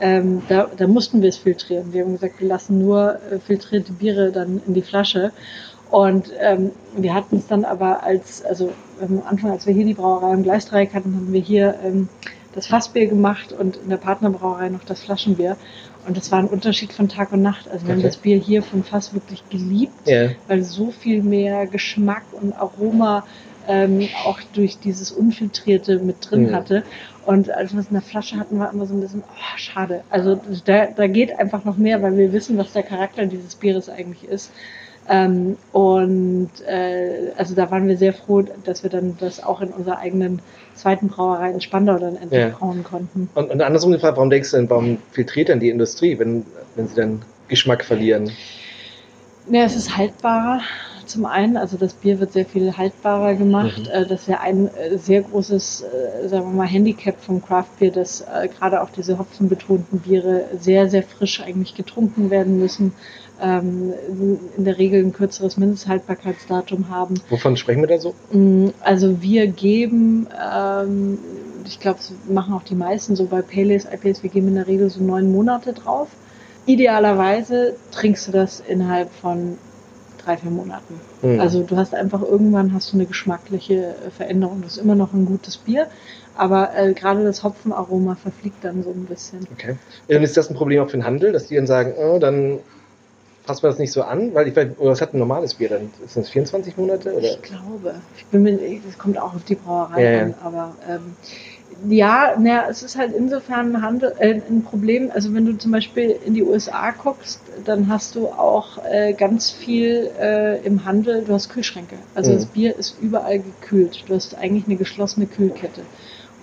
ähm, da, da mussten wir es filtrieren. Wir haben gesagt, wir lassen nur äh, filtrierte Biere dann in die Flasche. Und ähm, wir hatten es dann aber als, also am Anfang, als wir hier die Brauerei im Gleisdreieck hatten, haben wir hier ähm, das Fassbier gemacht und in der Partnerbrauerei noch das Flaschenbier. Und das war ein Unterschied von Tag und Nacht. Also wir okay. haben das Bier hier von Fass wirklich geliebt, yeah. weil so viel mehr Geschmack und Aroma ähm, auch durch dieses Unfiltrierte mit drin mhm. hatte. Und als wir es in der Flasche hatten, war immer so ein bisschen, oh, schade. Also da, da geht einfach noch mehr, weil wir wissen, was der Charakter dieses Bieres eigentlich ist. Ähm, und äh, also da waren wir sehr froh, dass wir dann das auch in unserer eigenen zweiten Brauerei in Spandau dann endlich ja. brauen konnten. Und, und andersrum gefragt, warum denkst du denn, warum filtriert denn die Industrie, wenn, wenn sie dann Geschmack verlieren? Ja, es ist haltbarer zum einen. Also das Bier wird sehr viel haltbarer gemacht. Mhm. Äh, das ist ja ein äh, sehr großes, äh, sagen wir mal, Handicap vom Craft Beer, dass gerade auch diese hopfenbetonten Biere sehr, sehr frisch eigentlich getrunken werden müssen. Ähm, in der Regel ein kürzeres Mindesthaltbarkeitsdatum haben. Wovon sprechen wir da so? Mm, also wir geben, ähm, ich glaube, machen auch die meisten so bei Palace IPAs, wir geben in der Regel so neun Monate drauf. Idealerweise trinkst du das innerhalb von drei, vier Monaten. Mhm. Also du hast einfach irgendwann hast du eine geschmackliche äh, Veränderung. Das ist immer noch ein gutes Bier, aber äh, gerade das Hopfenaroma verfliegt dann so ein bisschen. Okay. Dann ist das ein Problem auch für den Handel, dass die dann sagen, oh, dann passt man das nicht so an, weil ich weiß, oder was hat ein normales Bier dann? Ist das 24 Monate? Oder? Ich glaube. Ich bin mir, das kommt auch auf die Brauerei ja, an, aber ähm, ja, naja, es ist halt insofern ein, Handel, äh, ein Problem. Also wenn du zum Beispiel in die USA guckst, dann hast du auch äh, ganz viel äh, im Handel, du hast Kühlschränke. Also mhm. das Bier ist überall gekühlt. Du hast eigentlich eine geschlossene Kühlkette.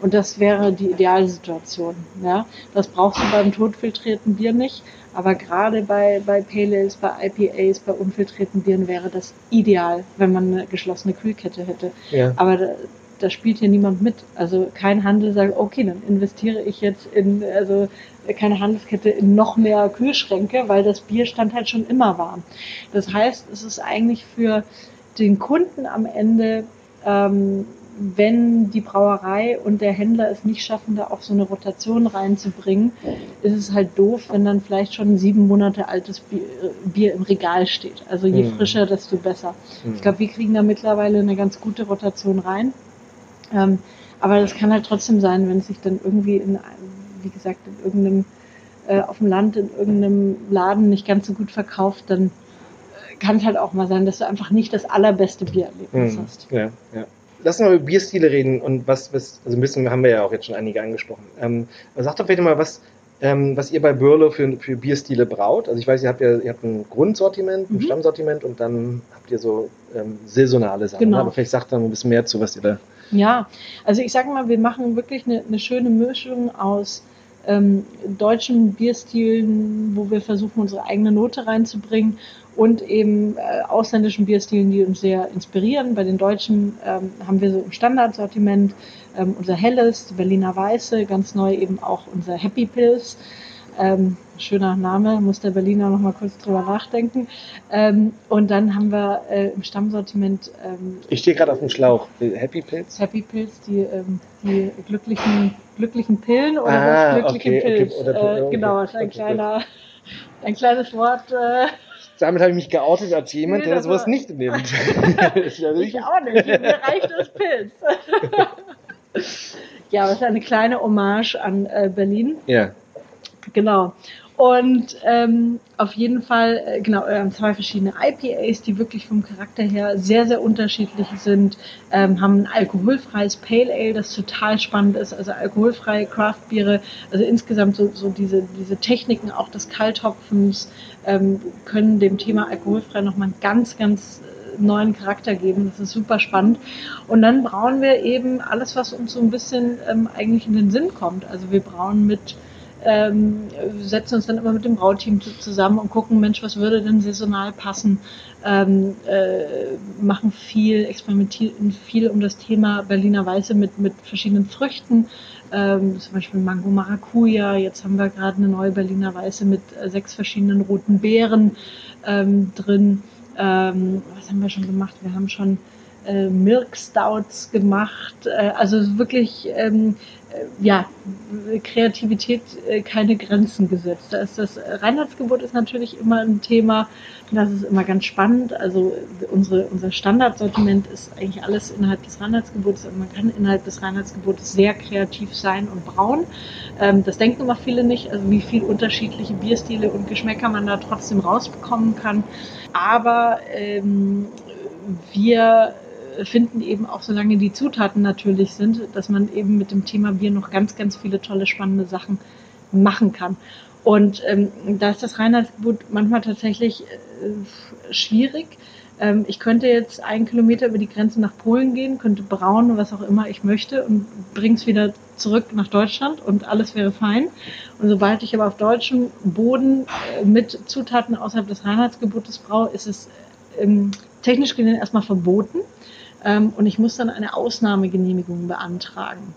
Und das wäre die Idealsituation. Ja? Das brauchst du beim totfiltrierten Bier nicht. Aber gerade bei, bei Pale bei IPAs, bei unfiltrierten Bieren wäre das ideal, wenn man eine geschlossene Kühlkette hätte. Ja. Aber da spielt hier niemand mit. Also kein Handel sagt, okay, dann investiere ich jetzt in, also keine Handelskette in noch mehr Kühlschränke, weil das Bier stand halt schon immer warm. Das heißt, es ist eigentlich für den Kunden am Ende, ähm, wenn die Brauerei und der Händler es nicht schaffen, da auch so eine Rotation reinzubringen, ist es halt doof, wenn dann vielleicht schon sieben Monate altes Bier, Bier im Regal steht. Also je mhm. frischer, desto besser. Mhm. Ich glaube, wir kriegen da mittlerweile eine ganz gute Rotation rein. Ähm, aber das kann halt trotzdem sein, wenn es sich dann irgendwie in, wie gesagt, in irgendeinem, äh, auf dem Land, in irgendeinem Laden nicht ganz so gut verkauft, dann äh, kann es halt auch mal sein, dass du einfach nicht das allerbeste Biererlebnis mhm. hast. Ja, ja. Lass uns mal über Bierstile reden und was, was, also ein bisschen haben wir ja auch jetzt schon einige angesprochen. Ähm, sag doch bitte mal, was, ähm, was ihr bei Bürle für, für Bierstile braut. Also ich weiß, ihr habt ja ihr habt ein Grundsortiment, ein mhm. Stammsortiment und dann habt ihr so ähm, saisonale Sachen. Genau. Aber vielleicht sagt dann ein bisschen mehr zu, was ihr da ja, also ich sage mal, wir machen wirklich eine, eine schöne Mischung aus ähm, deutschen Bierstilen, wo wir versuchen, unsere eigene Note reinzubringen und eben äh, ausländischen Bierstilen, die uns sehr inspirieren. Bei den Deutschen ähm, haben wir so im Standardsortiment ähm, unser Helles, die Berliner Weiße, ganz neu eben auch unser Happy Pills. Ähm, schöner Name, muss der Berliner noch mal kurz drüber nachdenken. Ähm, und dann haben wir äh, im Stammsortiment. Ähm, ich stehe gerade auf dem Schlauch. Happy Pills? Happy Pills, die, ähm, die glücklichen, glücklichen Pillen oder Ah, glückliche okay, okay, Pilz. oder- äh, okay, genau, ist ein okay, kleiner, ein kleines Wort. Äh, Damit habe ich mich geoutet als jemand, Nee, der das sowas war- nicht nimmt. Ich auch nicht, mir reicht das Pilz. ja, es ist eine kleine Hommage an äh, Berlin. Ja. Genau. Und ähm, auf jeden Fall, äh, genau, haben zwei verschiedene IPAs, die wirklich vom Charakter her sehr, sehr unterschiedlich sind. Ähm, haben ein alkoholfreies Pale Ale, das total spannend ist, also alkoholfreie Craftbiere, also insgesamt so, so diese, diese Techniken auch des Kalthopfens ähm, können dem Thema alkoholfrei nochmal einen ganz, ganz äh, neuen Charakter geben. Das ist super spannend. Und dann brauen wir eben alles, was uns so ein bisschen ähm, eigentlich in den Sinn kommt. Also wir brauen mit ähm, setzen uns dann immer mit dem Brauteam zu- zusammen und gucken, Mensch, was würde denn saisonal passen? Ähm, äh, machen viel, experimentieren viel um das Thema Berliner Weiße mit, mit verschiedenen Früchten, ähm, zum Beispiel Mango Maracuja. Jetzt haben wir gerade eine neue Berliner Weiße mit äh, sechs verschiedenen roten Beeren ähm, drin. Ähm, was haben wir schon gemacht? Wir haben schon äh, Milk Stouts gemacht. Äh, also wirklich, ähm, äh, ja, Kreativität äh, keine Grenzen gesetzt. Da das Reinheitsgebot ist natürlich immer ein Thema. Das ist immer ganz spannend. Also äh, unsere, unser Standardsortiment ist eigentlich alles innerhalb des Reinheitsgebotes. Und man kann innerhalb des Reinheitsgebotes sehr kreativ sein und brauen. Ähm, das denken immer viele nicht, also wie viel unterschiedliche Bierstile und Geschmäcker man da trotzdem rausbekommen kann. Aber ähm, wir finden eben auch, solange die Zutaten natürlich sind, dass man eben mit dem Thema Bier noch ganz, ganz viele tolle, spannende Sachen machen kann. Und ähm, da ist das Reinheitsgebot manchmal tatsächlich äh, schwierig. Ähm, ich könnte jetzt einen Kilometer über die Grenze nach Polen gehen, könnte brauen, was auch immer ich möchte und bring's wieder zurück nach Deutschland und alles wäre fein. Und sobald ich aber auf deutschem Boden äh, mit Zutaten außerhalb des Reinheitsgebotes braue, ist es ähm, technisch gesehen erstmal verboten. Ähm, und ich muss dann eine Ausnahmegenehmigung beantragen.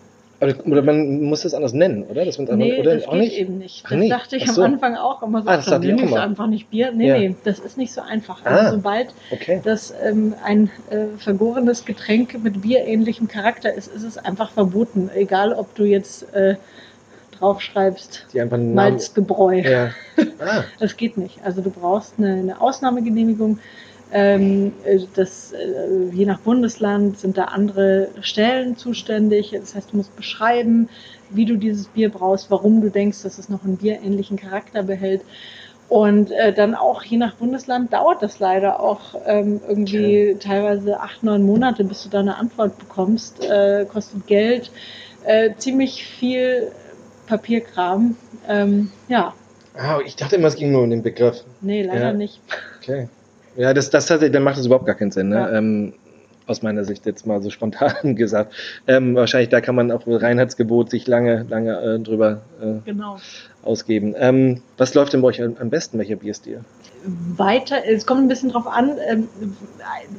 Oder man muss das anders nennen, oder? Dass einfach, Nee, oder das auch geht nicht? eben nicht. Ach Das nee. dachte ich so. am Anfang auch immer so. Ah, das dann ich nenne immer. einfach nicht Bier. Nee, Ja. nee, das ist nicht so einfach. Ah. Also sobald Okay. das ähm, ein äh, vergorenes Getränk mit bierähnlichem Charakter ist, ist es einfach verboten. Egal, ob du jetzt äh, draufschreibst. Malzgebräu. Ja. Ah, Das geht nicht. Also du brauchst eine, eine Ausnahmegenehmigung. Ähm, äh, das, äh, je nach Bundesland sind da andere Stellen zuständig. Das heißt, du musst beschreiben, wie du dieses Bier brauchst, warum du denkst, dass es noch einen bierähnlichen Charakter behält. Und äh, dann auch je nach Bundesland dauert das leider auch ähm, irgendwie teilweise acht, neun Monate, bis du da eine Antwort bekommst. Äh, kostet Geld, äh, ziemlich viel Papierkram. Ähm, ja, ah, ich dachte immer, es ging nur um den Begriff. nee, leider Ja. nicht. Okay. Ja, das, das hat, dann macht das überhaupt gar keinen Sinn, ne? Ja. Ähm, aus meiner Sicht jetzt mal so spontan gesagt. Ähm, wahrscheinlich, da kann man auch Reinheitsgebot sich lange, lange äh, drüber äh, Genau. ausgeben. Ähm, was läuft denn bei euch am besten, welcher Bierstil? Weiter, es kommt ein bisschen drauf an, ähm,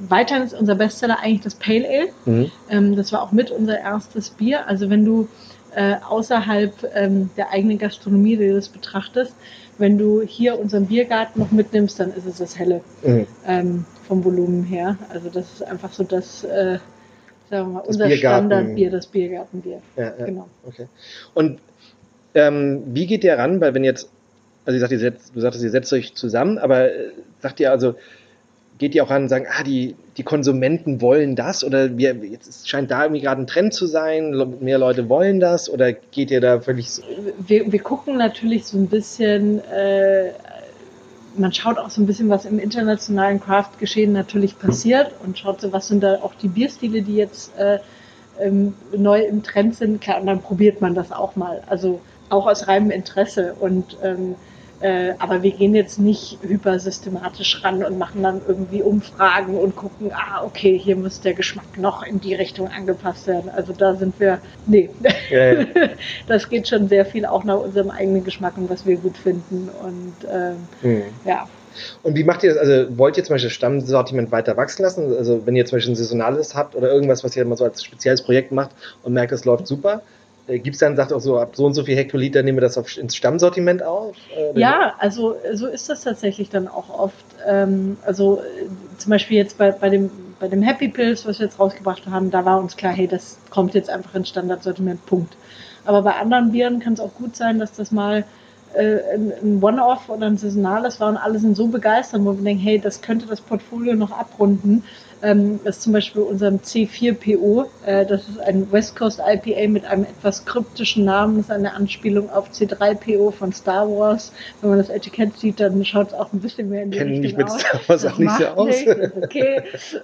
weiterhin ist unser Bestseller eigentlich das Pale Ale. Mhm. Ähm, das war auch mit unser erstes Bier. Also wenn du äh, außerhalb ähm, der eigenen Gastronomie das betrachtest, wenn du hier unseren Biergarten noch mitnimmst, dann ist es das Helle Mhm. ähm, vom Volumen her. Also das ist einfach so das, äh, sagen wir mal, Das unser Biergarten- Standardbier, das Biergartenbier. Ja, ja. Genau. Okay. Und ähm, wie geht ihr ran? Weil wenn jetzt, also ihr sagt, ihr setzt, du sagtest, ihr setzt euch zusammen, aber äh, sagt ihr also, geht ihr auch ran und sagen, ah, die, die Konsumenten wollen das oder wir, jetzt scheint da irgendwie gerade ein Trend zu sein, mehr Leute wollen das oder geht ihr da völlig so, wir, wir gucken natürlich so ein bisschen, äh, man schaut auch so ein bisschen, was im internationalen Craft-Geschehen natürlich passiert und schaut so, was sind da auch die Bierstile, die jetzt äh, ähm, neu im Trend sind. Klar, und dann probiert man das auch mal. Also auch aus reinem Interesse. Und ähm, äh, aber wir gehen jetzt nicht hypersystematisch ran und machen dann irgendwie Umfragen und gucken, ah, okay, hier muss der Geschmack noch in die Richtung angepasst werden. Also da sind wir, nee, ja, ja. das geht schon sehr viel auch nach unserem eigenen Geschmack und was wir gut finden. Und ähm, Hm. ja, Und wie macht ihr das? Also wollt ihr zum Beispiel das Stammsortiment weiter wachsen lassen? Also wenn ihr zum Beispiel ein saisonales habt oder irgendwas, was ihr mal so als spezielles Projekt macht und merkt, es läuft super, äh, gibt es dann, sagt auch so, ab so und so viel Hektoliter nehmen wir das auf, ins Stammsortiment auf? Äh, ja, also so ist das tatsächlich dann auch oft. Ähm, also äh, zum Beispiel jetzt bei, bei, dem, bei dem Happy Pills, was wir jetzt rausgebracht haben, da war uns klar, hey, das kommt jetzt einfach ins Standardsortiment, Punkt. Aber bei anderen Bieren kann es auch gut sein, dass das mal äh, ein One-Off oder ein saisonales war und alle sind so begeistert, wo wir denken, hey, das könnte das Portfolio noch abrunden. Ähm, das ist zum Beispiel unserem C4PO. Äh, das ist ein West Coast IPA mit einem etwas kryptischen Namen. Das ist eine Anspielung auf C3PO von Star Wars. Wenn man das Etikett sieht, dann schaut es auch ein bisschen mehr in die Kennen Richtung mich mit aus. Star Wars auch nicht so aus. okay.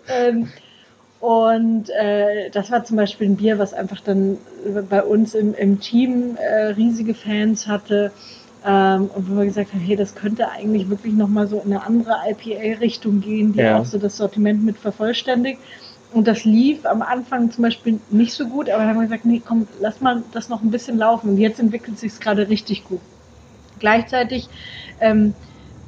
ähm, und äh, das war zum Beispiel ein Bier, was einfach dann bei uns im, im Team äh, riesige Fans hatte. Ähm, und wo wir gesagt haben, hey, das könnte eigentlich wirklich nochmal so in eine andere IPA-Richtung gehen, die ja. auch so das Sortiment mit vervollständigt. Und das lief am Anfang zum Beispiel nicht so gut, aber dann haben wir gesagt, nee, komm, lass mal das noch ein bisschen laufen. Und jetzt entwickelt sich es gerade richtig gut. Gleichzeitig ähm,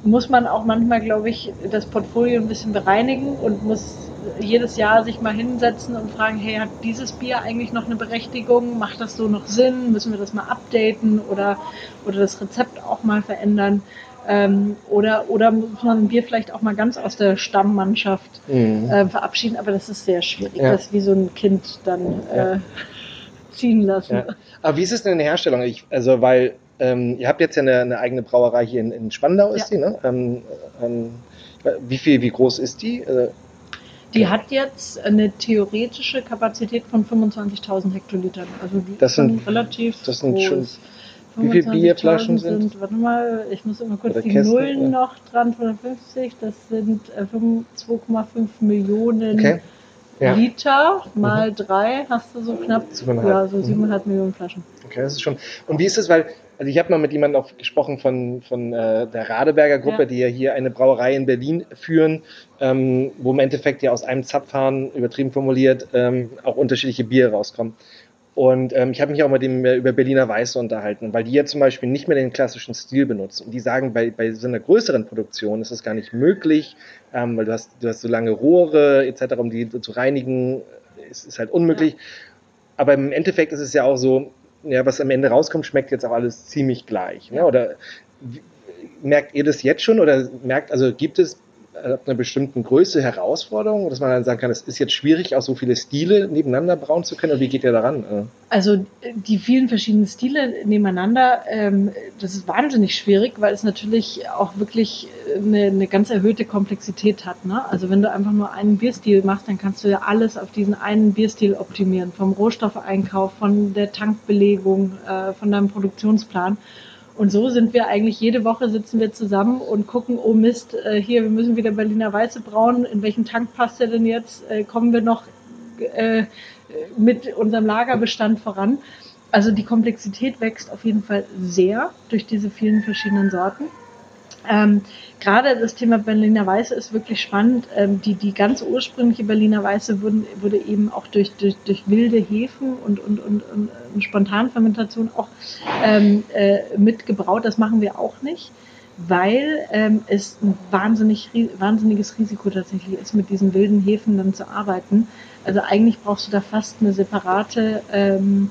muss man auch manchmal, glaube ich, das Portfolio ein bisschen bereinigen und muss jedes Jahr sich mal hinsetzen und fragen, hey, hat dieses Bier eigentlich noch eine Berechtigung? Macht das so noch Sinn? Müssen wir das mal updaten oder, oder das Rezept auch mal verändern? Ähm, oder, oder muss man ein Bier vielleicht auch mal ganz aus der Stammmannschaft mhm. äh, verabschieden? Aber das ist sehr schwierig, ja. das wie so ein Kind dann äh, ziehen lassen. Ja. Aber wie ist es denn in der Herstellung? Ich, also, weil ähm, ihr habt jetzt ja eine, eine, eigene Brauerei hier in, in Spandau, ist ja. die, ne? Ähm, ähm, wie viel, wie groß ist die? Äh, die hat jetzt eine theoretische Kapazität von 25.000 Hektolitern. Also die das sind relativ das sind groß. Schon, wie viele Bierflaschen sind? sind? Warte mal, ich muss immer kurz die Kästen, Nullen ja. noch dran, 250, das sind 2,5 äh, Millionen okay. ja. Liter mal mhm. drei, hast du so knapp, ja, so 7,5 mhm. Millionen Flaschen. Okay, das ist schon. Und wie ist es, weil also ich habe mal mit jemandem auch gesprochen von, von äh, der Radeberger Gruppe, ja. die ja hier eine Brauerei in Berlin führen, ähm, wo im Endeffekt ja aus einem Zapfhahn, übertrieben formuliert, ähm, auch unterschiedliche Biere rauskommen. Und ähm, ich habe mich auch mit dem äh, über Berliner Weiße unterhalten, weil die ja zum Beispiel nicht mehr den klassischen Stil benutzen. Und die sagen, bei, bei so einer größeren Produktion ist das gar nicht möglich, ähm, weil du hast, du hast so lange Rohre etc., um die zu reinigen, ist, ist halt unmöglich. Ja. Aber im Endeffekt ist es ja auch so, ja, was am Ende rauskommt, schmeckt jetzt auch alles ziemlich gleich. Ne? Oder merkt ihr das jetzt schon oder merkt, also gibt es ab einer bestimmten Größe Herausforderungen, dass man dann sagen kann, es ist jetzt schwierig, auch so viele Stile nebeneinander brauen zu können? Oder wie geht ihr daran? Also die vielen verschiedenen Stile nebeneinander, ähm, das ist wahnsinnig schwierig, weil es natürlich auch wirklich eine, eine ganz erhöhte Komplexität hat. Ne? Also wenn du einfach nur einen Bierstil machst, dann kannst du ja alles auf diesen einen Bierstil optimieren, vom Rohstoffeinkauf, von der Tankbelegung, äh, von deinem Produktionsplan. Und so sind wir eigentlich jede Woche sitzen wir zusammen und gucken, oh Mist, äh, hier, wir müssen wieder Berliner Weiße brauen. In welchen Tank passt der denn jetzt? Äh, kommen wir noch äh, mit unserem Lagerbestand voran? Also die Komplexität wächst auf jeden Fall sehr durch diese vielen verschiedenen Sorten. Ähm, Gerade das Thema Berliner Weiße ist wirklich spannend. Ähm, die, die ganz ursprüngliche Berliner Weiße wurden, wurde eben auch durch, durch, durch wilde Hefen und, und, und, und, und Spontanfermentation auch ähm, äh, mitgebraut. Das machen wir auch nicht, weil ähm, es ein wahnsinnig, wahnsinniges Risiko tatsächlich ist, mit diesen wilden Hefen dann zu arbeiten. Also eigentlich brauchst du da fast eine separate ähm,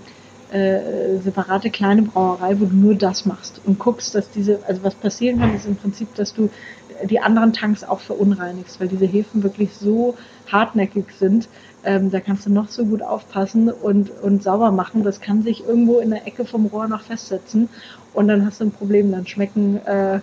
äh, separate kleine Brauerei, wo du nur das machst und guckst, dass diese, also was passieren kann, ist im Prinzip, dass du die anderen Tanks auch verunreinigst, weil diese Hefen wirklich so hartnäckig sind. Ähm, da kannst du noch so gut aufpassen und, und sauber machen. Das kann sich irgendwo in der Ecke vom Rohr noch festsetzen und dann hast du ein Problem. Dann schmecken äh,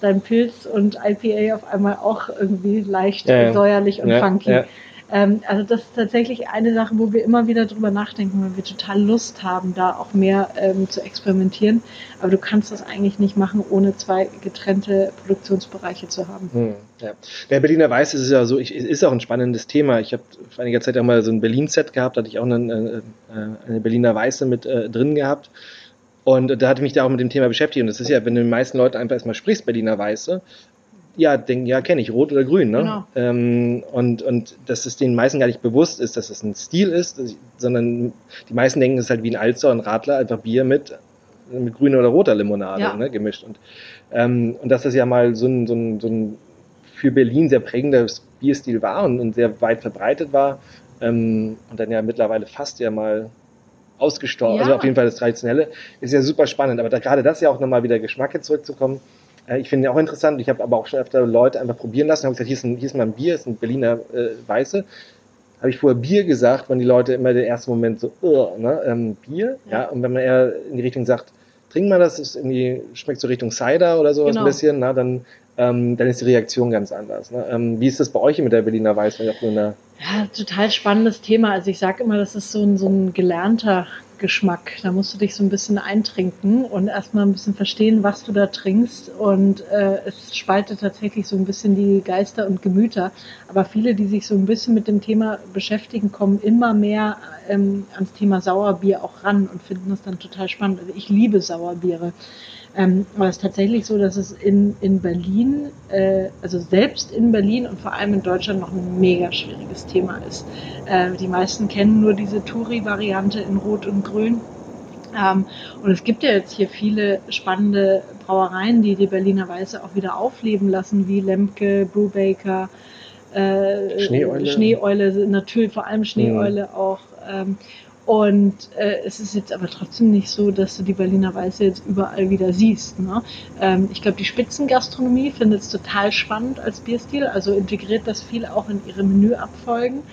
dein Pilz und IPA auf einmal auch irgendwie leicht ja, säuerlich und ja, funky. Ja. Ähm, also das ist tatsächlich eine Sache, wo wir immer wieder drüber nachdenken, weil wir total Lust haben, da auch mehr ähm, zu experimentieren. Aber du kannst das eigentlich nicht machen, ohne zwei getrennte Produktionsbereiche zu haben. Hm, ja. Der Berliner Weiß ist ja so, ich, ist auch ein spannendes Thema. Ich habe vor einiger Zeit auch mal so ein Berlin-Set gehabt, da hatte ich auch eine, äh, eine Berliner Weiße mit äh, drin gehabt. Und da hatte ich mich da auch mit dem Thema beschäftigt. Und das ist ja, wenn du den meisten Leuten einfach erstmal sprichst, Berliner Weiße, ja, denken, ja, kenne ich, rot oder grün, ne? Genau. Ähm, und, und dass es den meisten gar nicht bewusst ist, dass es ein Stil ist, sondern die meisten denken, es ist halt wie ein Alzer und Radler, einfach Bier mit, mit grüner oder roter Limonade ja. ne, gemischt. Und, ähm, und dass das ja mal so ein, so, ein, so ein für Berlin sehr prägender Bierstil war und, und sehr weit verbreitet war ähm, und dann ja mittlerweile fast ja mal ausgestorben. Also Ja. auf jeden Fall das Traditionelle ist ja super spannend. Aber da, gerade das ja auch nochmal wieder Geschmack jetzt zurückzukommen. Äh, ich finde ja auch interessant. Ich habe aber auch schon öfter Leute einfach probieren lassen. Ich habe gesagt, hier ist, ein, hier ist mal ein Bier, ist ein Berliner äh, Weiße. Habe ich vorher Bier gesagt, waren die Leute immer der erste Moment so, "Ugh", ne? ähm, Bier. Ja. Ja. Und wenn man eher in die Richtung sagt, trink mal das, ist irgendwie, schmeckt so Richtung Cider oder sowas Genau. ein bisschen, na, dann, ähm, dann ist die Reaktion ganz anders. Ne? Ähm, wie ist das bei euch mit der Berliner Weiße? Ja, total spannendes Thema. Also ich sage immer, das ist so ein, so ein gelernter Geschmack. Da musst du dich so ein bisschen eintrinken und erstmal ein bisschen verstehen, was du da trinkst. Und äh, es spaltet tatsächlich so ein bisschen die Geister und Gemüter. Aber viele, die sich so ein bisschen mit dem Thema beschäftigen, kommen immer mehr ähm, ans Thema Sauerbier auch ran und finden das dann total spannend. Also ich liebe Sauerbiere. Ähm, aber es ist tatsächlich so, dass es in, in Berlin, äh, also selbst in Berlin und vor allem in Deutschland noch ein mega schwieriges Thema ist. Äh, die meisten kennen nur diese Touri-Variante in Rot und Grün. Ähm, und es gibt ja jetzt hier viele spannende Brauereien, die die Berliner Weiße auch wieder aufleben lassen, wie Lemke, Brubaker, äh, Schneeeule. Schneeeule, natürlich vor allem Schneeeule auch. Ähm, und äh, es ist jetzt aber trotzdem nicht so, dass du die Berliner Weiße jetzt überall wieder siehst. Ne? Ähm, ich glaube, die Spitzengastronomie findet es total spannend als Bierstil, also integriert das viel auch in ihre Menüabfolgen.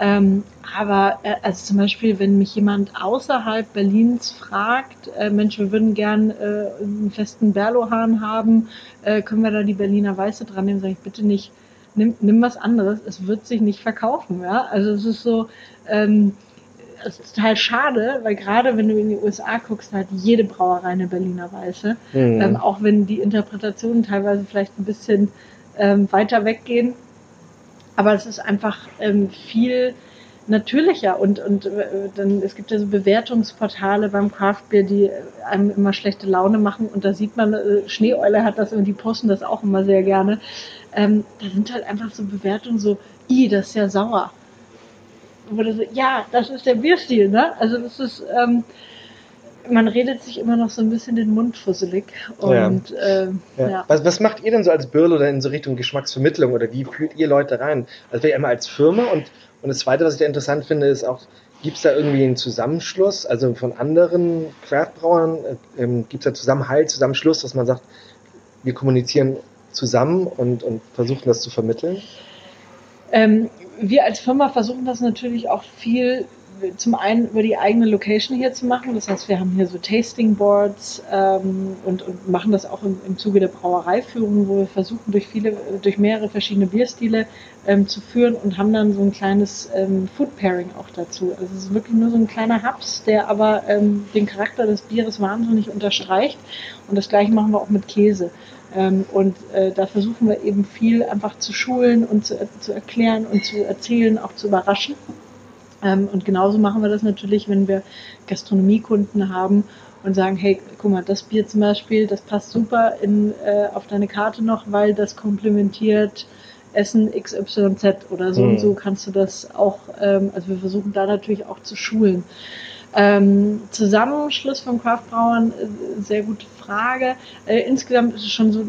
Ähm, aber äh, also zum Beispiel, wenn mich jemand außerhalb Berlins fragt, äh, Mensch, wir würden gern äh, einen festen Berlohahn haben, äh, können wir da die Berliner Weiße dran nehmen, sage ich bitte nicht, nimm, nimm was anderes, es wird sich nicht verkaufen. Ja? Also es ist so, ähm, es ist total schade, weil gerade wenn du in die USA guckst, hat jede Brauerei eine Berliner Weiße. Mhm. Ähm, auch wenn die Interpretationen teilweise vielleicht ein bisschen ähm, weiter weggehen. Aber es ist einfach ähm, viel natürlicher und, und äh, dann, es gibt ja so Bewertungsportale beim Craft Beer, die äh, einem immer schlechte Laune machen und da sieht man, äh, Schneeeule hat das und die posten das auch immer sehr gerne. Ähm, da sind halt einfach so Bewertungen so, i, das ist ja sauer. Du so, ja, das ist der Bierstil, ne? Also das ist, ähm, man redet sich immer noch so ein bisschen den Mund fusselig. Und ähm, Ja. ja. Was, was macht ihr denn so als Birl oder in so Richtung Geschmacksvermittlung oder wie führt ihr Leute rein? Also einmal als Firma und, und das Zweite, was ich da interessant finde, ist auch, gibt es da irgendwie einen Zusammenschluss, also von anderen Craftbrauern, äh, ähm, gibt es da Zusammenhalt, Zusammenschluss, dass man sagt, wir kommunizieren zusammen und, und versuchen das zu vermitteln? Ähm, wir als Firma versuchen das natürlich auch viel zum einen über die eigene Location hier zu machen. Das heißt, wir haben hier so Tasting Boards ähm, und, und machen das auch im, im Zuge der Brauereiführung, wo wir versuchen, durch viele, durch mehrere verschiedene Bierstile ähm, zu führen und haben dann so ein kleines ähm, Food Pairing auch dazu. Also es ist wirklich nur so ein kleiner Hubs, der aber ähm, den Charakter des Bieres wahnsinnig unterstreicht. Und das gleiche machen wir auch mit Käse. Ähm, und äh, da versuchen wir eben viel einfach zu schulen und zu, zu erklären und zu erzählen, auch zu überraschen. Ähm, und genauso machen wir das natürlich, wenn wir Gastronomiekunden haben und sagen, hey, guck mal, das Bier zum Beispiel, das passt super in, äh, auf deine Karte noch, weil das komplementiert Essen XYZ oder so Mhm. und so kannst du das auch, ähm, also wir versuchen da natürlich auch zu schulen. Ähm, Zusammenschluss von Craftbrauern, äh, sehr gute Frage. Äh, insgesamt ist es schon so,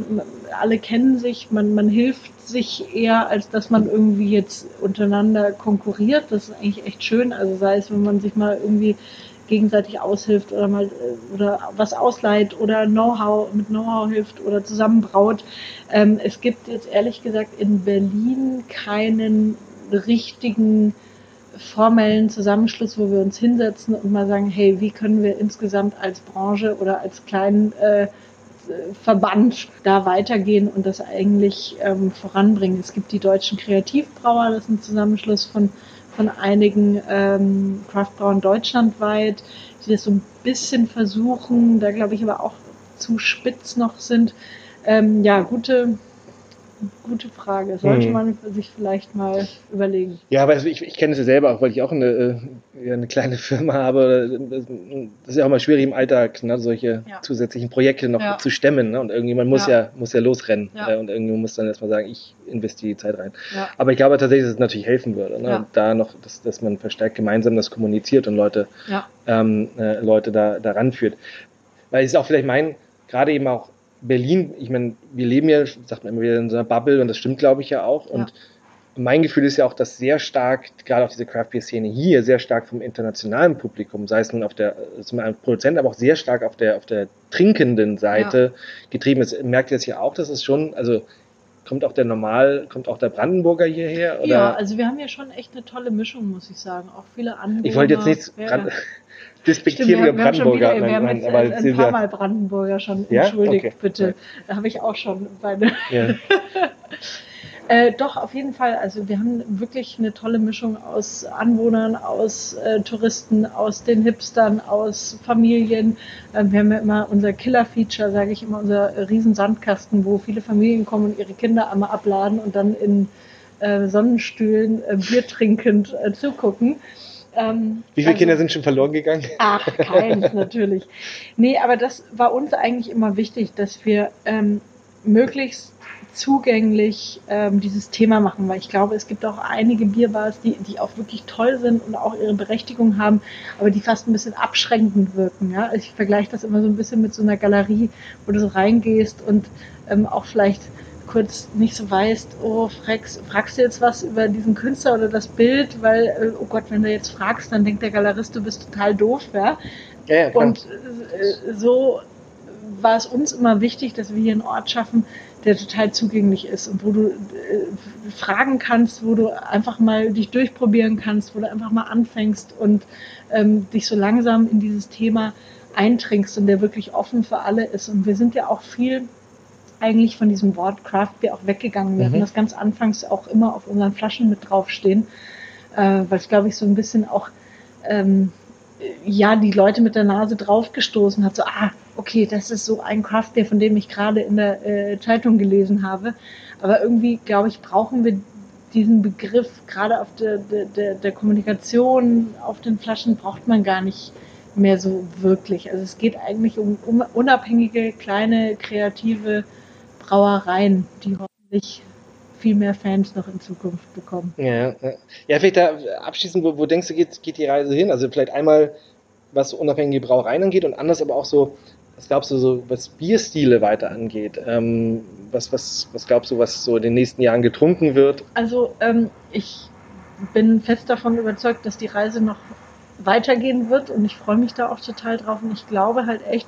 alle kennen sich, man, man hilft sich eher, als dass man irgendwie jetzt untereinander konkurriert. Das ist eigentlich echt schön. Also sei es, wenn man sich mal irgendwie gegenseitig aushilft oder mal äh, oder was ausleiht oder Know-how mit Know-how hilft oder zusammenbraut. Ähm, es gibt jetzt ehrlich gesagt in Berlin keinen richtigen formellen Zusammenschluss, wo wir uns hinsetzen und mal sagen, hey, wie können wir insgesamt als Branche oder als kleinen äh, Verband da weitergehen und das eigentlich ähm, voranbringen. Es gibt die deutschen Kreativbrauer, das ist ein Zusammenschluss von, von einigen ähm, Craftbrauern deutschlandweit, die das so ein bisschen versuchen, da glaube ich aber auch zu spitz noch sind. Ähm, ja, gute, gute Frage. Sollte Mhm. man sich vielleicht mal überlegen. Ja, aber ich, ich kenne es ja selber auch, weil ich auch eine, äh, eine kleine Firma habe. Das ist ja auch mal schwierig im Alltag, ne, solche Ja. zusätzlichen Projekte noch Ja. zu stemmen. Ne? Und irgendjemand muss ja, muss ja losrennen. Äh, und irgendjemand muss dann erstmal sagen, ich investiere die Zeit rein. Aber ich glaube tatsächlich, dass es natürlich helfen würde. Ne? Da noch, dass, dass man verstärkt gemeinsam das kommuniziert und Leute, ähm, äh, Leute da, da ranführt. Weil es ist auch vielleicht mein, gerade eben auch Berlin, ich meine, wir leben ja, sagt man immer wieder in so einer Bubble und das stimmt, glaube ich, ja auch. Und mein Gefühl ist ja auch, dass sehr stark, gerade auch diese Craft Beer Szene hier, sehr stark vom internationalen Publikum, sei es nun auf der, zum Produzent, aber auch sehr stark auf der, auf der trinkenden Seite ja. getrieben ist. Merkt ihr das hier auch, dass es schon, also kommt auch der Normal, kommt auch der Brandenburger hierher? Oder? Ja, also wir haben ja schon echt eine tolle Mischung, muss ich sagen. Auch viele andere. Ich wollte jetzt nichts Brand despektieren über Brandenburger. Wieder, wir haben jetzt aber ein paar Mal Brandenburger schon ja? entschuldigt, okay. bitte. Da habe ich auch schon meine. Ja. Äh, doch, auf jeden Fall. Also wir haben wirklich eine tolle Mischung aus Anwohnern, aus äh, Touristen, aus den Hipstern, aus Familien. Äh, wir haben ja immer unser Killer-Feature, sage ich immer, unser Riesensandkasten, wo viele Familien kommen und ihre Kinder einmal abladen und dann in äh, Sonnenstühlen äh, Bier trinkend äh, zugucken. Ähm, Wie viele also, Kinder sind schon verloren gegangen? Ach, keins natürlich. Nee, aber das war uns eigentlich immer wichtig, dass wir ähm, möglichst zugänglich ähm, dieses Thema machen, weil ich glaube, es gibt auch einige Bierbars, die, die auch wirklich toll sind und auch ihre Berechtigung haben, aber die fast ein bisschen abschränkend wirken. Ja? Ich vergleiche das immer so ein bisschen mit so einer Galerie, wo du so reingehst und ähm, auch vielleicht kurz nicht so weißt, oh, fragst, fragst du jetzt was über diesen Künstler oder das Bild, weil, äh, oh Gott, wenn du jetzt fragst, dann denkt der Galerist, du bist total doof, ja. ja, ja und äh, so war es uns immer wichtig, dass wir hier einen Ort schaffen, der total zugänglich ist und wo du äh, fragen kannst, wo du einfach mal dich durchprobieren kannst, wo du einfach mal anfängst und ähm, dich so langsam in dieses Thema eintrinkst und der wirklich offen für alle ist. Und wir sind ja auch viel eigentlich von diesem Wort Craft Beer auch weggegangen. Wir mhm. hatten das ganz anfangs auch immer auf unseren Flaschen mit draufstehen, äh, weil es, glaube ich, so ein bisschen auch ähm, ja, die Leute mit der Nase draufgestoßen hat, so, ah, okay, das ist so ein Craft Beer, von dem ich gerade in der äh, Zeitung gelesen habe. Aber irgendwie, glaube ich, brauchen wir diesen Begriff, gerade auf der, der, der Kommunikation, auf den Flaschen, braucht man gar nicht mehr so wirklich. Also es geht eigentlich um, um unabhängige, kleine, kreative Brauereien, die hoffentlich viel mehr Fans noch in Zukunft bekommen. Ja, ja. vielleicht da abschließend, wo, wo denkst du, geht, geht die Reise hin? Also vielleicht einmal, was unabhängige Brauereien angeht und anders aber auch so, was glaubst du so, was Bierstile weiter angeht? Ähm, was, was, was glaubst du, was so in den nächsten Jahren getrunken wird? Also ähm, ich bin fest davon überzeugt, dass die Reise noch weitergehen wird und ich freue mich da auch total drauf und ich glaube halt echt,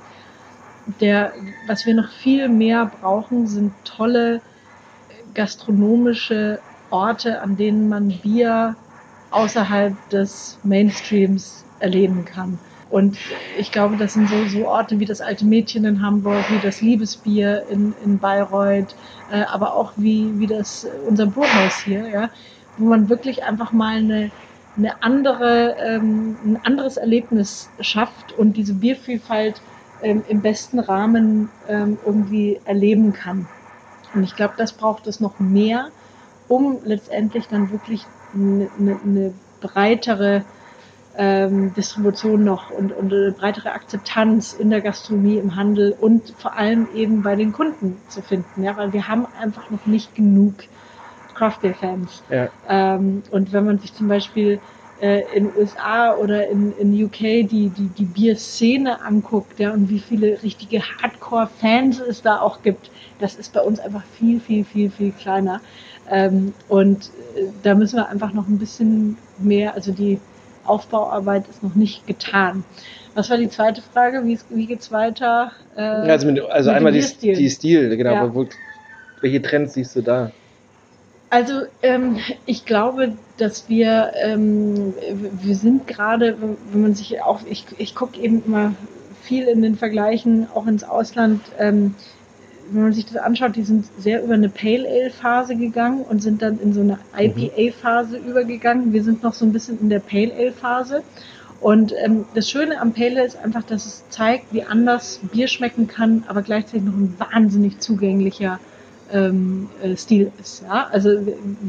der, was wir noch viel mehr brauchen, sind tolle gastronomische Orte, an denen man Bier außerhalb des Mainstreams erleben kann. Und ich glaube, das sind so, so Orte wie das Alte Mädchen in Hamburg, wie das Liebesbier in, in Bayreuth, äh, aber auch wie, wie das unser Burghaus hier, ja, wo man wirklich einfach mal eine, eine andere, ähm, ein anderes Erlebnis schafft und diese Biervielfalt ähm, im besten Rahmen ähm, irgendwie erleben kann. Und ich glaube, das braucht es noch mehr, um letztendlich dann wirklich eine, eine, eine breitere ähm, Distribution noch und, und eine breitere Akzeptanz in der Gastronomie, im Handel und vor allem eben bei den Kunden zu finden. Ja, weil wir haben einfach noch nicht genug Craft Beer Fans. Ja. Ähm, und wenn man sich zum Beispiel äh, in USA oder in, in UK die, die, die Bierszene anguckt, ja, und wie viele richtige Hardcore-Fans es da auch gibt, das ist bei uns einfach viel, viel, viel, viel kleiner. Ähm, und äh, da müssen wir einfach noch ein bisschen mehr, also die Aufbauarbeit ist noch nicht getan. Was war die zweite Frage? Wie, wie geht's weiter? Äh, also, mit, also mit einmal die, die Stil, genau. Ja. Wo, welche Trends siehst du da? Also ähm, ich glaube, dass wir, ähm, wir sind gerade, wenn man sich auch, ich, ich gucke eben immer viel in den Vergleichen, auch ins Ausland, ähm, wenn man sich das anschaut, die sind sehr über eine Pale Ale Phase gegangen und sind dann in so eine IPA Phase mhm. übergegangen. Wir sind noch so ein bisschen in der Pale Ale Phase. Und ähm, das Schöne am Pale Ale ist einfach, dass es zeigt, wie anders Bier schmecken kann, aber gleichzeitig noch ein wahnsinnig zugänglicher ähm, äh, Stil ist. Ja? Also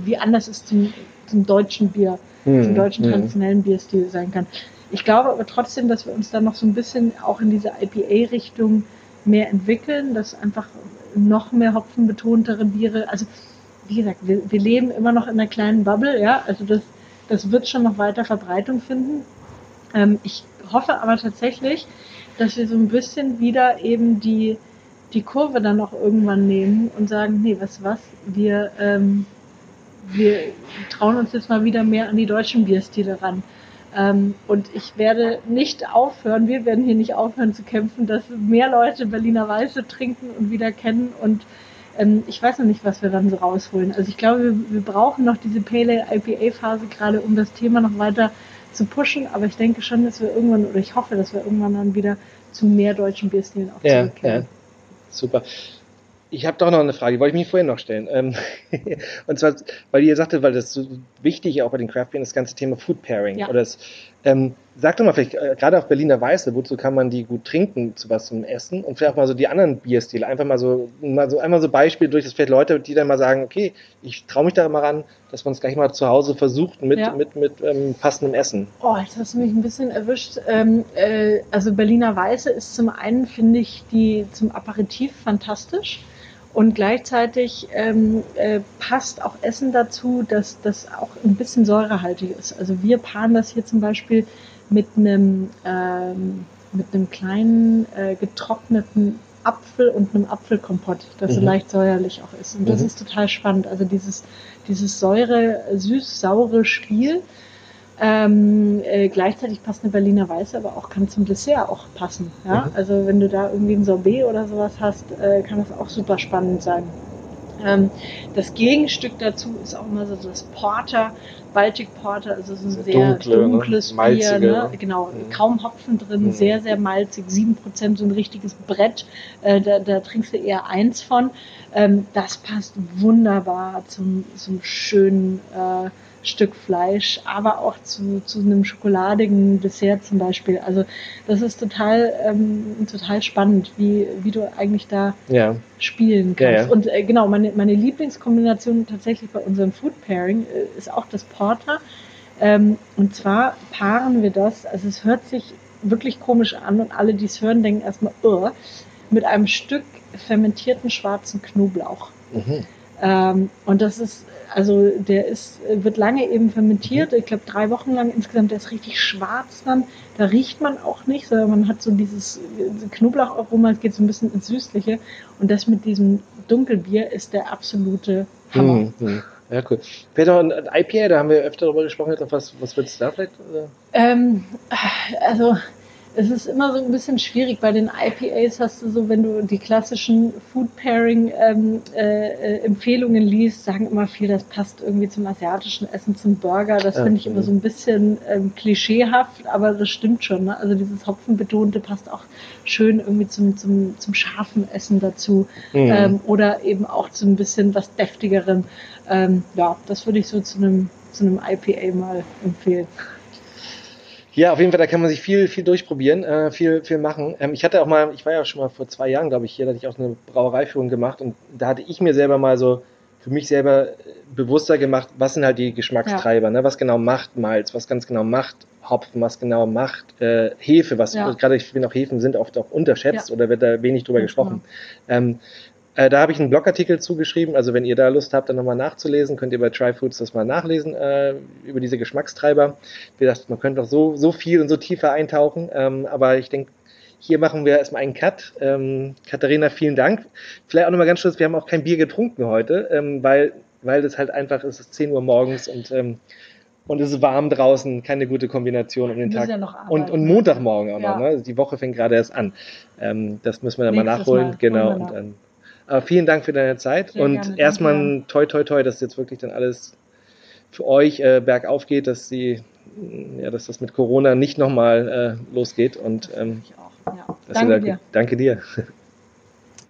wie anders es zum, zum deutschen Bier, mhm. zum deutschen hm. traditionellen Bierstil sein kann. Ich glaube aber trotzdem, dass wir uns dann noch so ein bisschen auch in diese IPA-Richtung mehr entwickeln, dass einfach noch mehr hopfenbetontere Biere, also wie gesagt, wir, wir leben immer noch in einer kleinen Bubble, ja, also das, das wird schon noch weiter Verbreitung finden. Ähm, ich hoffe aber tatsächlich, dass wir so ein bisschen wieder eben die, die Kurve dann auch irgendwann nehmen und sagen, nee, was was, wir, ähm, wir trauen uns jetzt mal wieder mehr an die deutschen Bierstile ran. Ähm, und ich werde nicht aufhören, wir werden hier nicht aufhören zu kämpfen, dass mehr Leute Berliner Weiße trinken und wieder kennen. Und ähm, ich weiß noch nicht, was wir dann so rausholen. Also ich glaube, wir, wir brauchen noch diese Pale IPA-Phase gerade, um das Thema noch weiter zu pushen. Aber ich denke schon, dass wir irgendwann, oder ich hoffe, dass wir irgendwann dann wieder zu mehr deutschen Bierstilen auch ja, zurückkehren. Ja. Super. Ich habe doch noch eine Frage, die wollte ich mich vorhin noch stellen. Ähm, und zwar, weil ihr sagte, weil das so wichtig auch bei den Craft Beeren das ganze Thema Food Pairing. Ja. Oder das, ähm, sag doch mal vielleicht, äh, gerade auf Berliner Weiße, wozu kann man die gut trinken, zu was zum Essen? Und vielleicht auch mal so die anderen Bierstile, einfach mal so, mal so einmal so Beispiele durch, dass vielleicht Leute, die dann mal sagen, okay, ich traue mich da mal ran, dass man es gleich mal zu Hause versucht mit, Ja. mit, mit ähm, passendem Essen. Oh, jetzt hast du mich ein bisschen erwischt. Ähm, äh, also Berliner Weiße ist zum einen, finde ich, die zum Aperitif fantastisch. Und gleichzeitig ähm, äh, passt auch Essen dazu, dass das auch ein bisschen säurehaltig ist. Also wir paaren das hier zum Beispiel mit einem ähm, mit einem kleinen äh, getrockneten Apfel und einem Apfelkompott, das so Mhm. leicht säuerlich auch ist. Und das Mhm. ist total spannend. Also dieses dieses säure, süß-saure Spiel. Ähm, äh, gleichzeitig passt eine Berliner Weiße, aber auch kann zum Dessert auch passen. Ja? Mhm. Also wenn du da irgendwie ein Sorbet oder sowas hast, äh, kann das auch super spannend sein. Ähm, das Gegenstück dazu ist auch immer so das Porter, Baltic Porter, also so ein So sehr dunkle, ne? dunkles Bier, ne? ne? genau, Mhm. kaum Hopfen drin, Mhm. sehr, sehr malzig, 7%, so ein richtiges Brett, äh, da, da trinkst du eher eins von. Ähm, das passt wunderbar zum, zum schönen äh, Stück Fleisch, aber auch zu, zu einem schokoladigen Dessert zum Beispiel. Also das ist total, ähm, total spannend, wie, wie du eigentlich da Ja. spielen Ja, kannst. ja. Und äh, genau, meine, meine Lieblingskombination tatsächlich bei unserem Food Pairing äh, ist auch das Porter. Ähm, und zwar paaren wir das, also es hört sich wirklich komisch an und alle, die es hören, denken erstmal, mit einem Stück fermentierten schwarzen Knoblauch. Mhm. Ähm, und das ist, also der ist, wird lange eben fermentiert, ich glaube drei Wochen lang insgesamt, der ist richtig schwarz dann. Da riecht man auch nicht, sondern man hat so dieses äh, Knoblaucharoma, es geht so ein bisschen ins Süßliche. Und das mit diesem Dunkelbier ist der absolute Hammer. Mhm. Mhm. Ja, cool. Peter, und ein IPA, da haben wir öfter darüber gesprochen, was, was würdest du da vielleicht? Äh? Ähm, also es ist immer so ein bisschen schwierig. Bei den IPAs hast du so, wenn du die klassischen Food Pairing ähm, äh, Empfehlungen liest, sagen immer viel, das passt irgendwie zum asiatischen Essen, zum Burger. Das finde ich immer so ein bisschen ähm, klischeehaft, aber das stimmt schon. Ne? Also dieses Hopfenbetonte passt auch schön irgendwie zum, zum, zum scharfen Essen dazu. Mhm. Ähm, oder eben auch zu ein bisschen was deftigerem. Ähm, ja, das würde ich so zu einem zu einem IPA mal empfehlen. Ja, auf jeden Fall, da kann man sich viel, viel durchprobieren, äh, viel, viel machen. Ähm, ich hatte auch mal, ich war ja schon mal vor zwei Jahren, glaube ich, hier, da hatte ich auch eine Brauereiführung gemacht und da hatte ich mir selber mal so für mich selber äh, bewusster gemacht, was sind halt die Geschmackstreiber, ne? was genau macht Malz, was ganz genau macht Hopfen, was genau macht äh, Hefe, was Ja. gerade ich finde auch Hefen sind oft auch unterschätzt Ja. oder wird da wenig drüber Ganz gesprochen. Ähm, äh, da habe ich einen Blogartikel zugeschrieben, also wenn ihr da Lust habt, dann nochmal nachzulesen, könnt ihr bei Tryfoods das mal nachlesen, äh, über diese Geschmackstreiber. Wie gesagt, man könnte noch so, so viel und so tiefer eintauchen, ähm, aber ich denke, hier machen wir erstmal einen Cut. Ähm, Katharina, vielen Dank. Vielleicht auch nochmal ganz kurz, wir haben auch kein Bier getrunken heute, ähm, weil, weil das halt einfach ist, es ist 10 Uhr morgens und, ähm, und es ist warm draußen, keine gute Kombination um den Wir Tag. ja noch und, und Montagmorgen auch Ja. noch, ne? Also Die Woche fängt gerade erst an. Ähm, das müssen wir dann mal Nächstes nachholen. Mal. Genau. Wir Und dann, aber vielen Dank für deine Zeit Sehr und gerne, erstmal danke. toi toi toi, dass jetzt wirklich dann alles für euch äh, bergauf geht, dass sie ja, dass das mit Corona nicht nochmal äh, losgeht und ähm, Ich auch. Ja. ihr Danke da, dir. danke dir.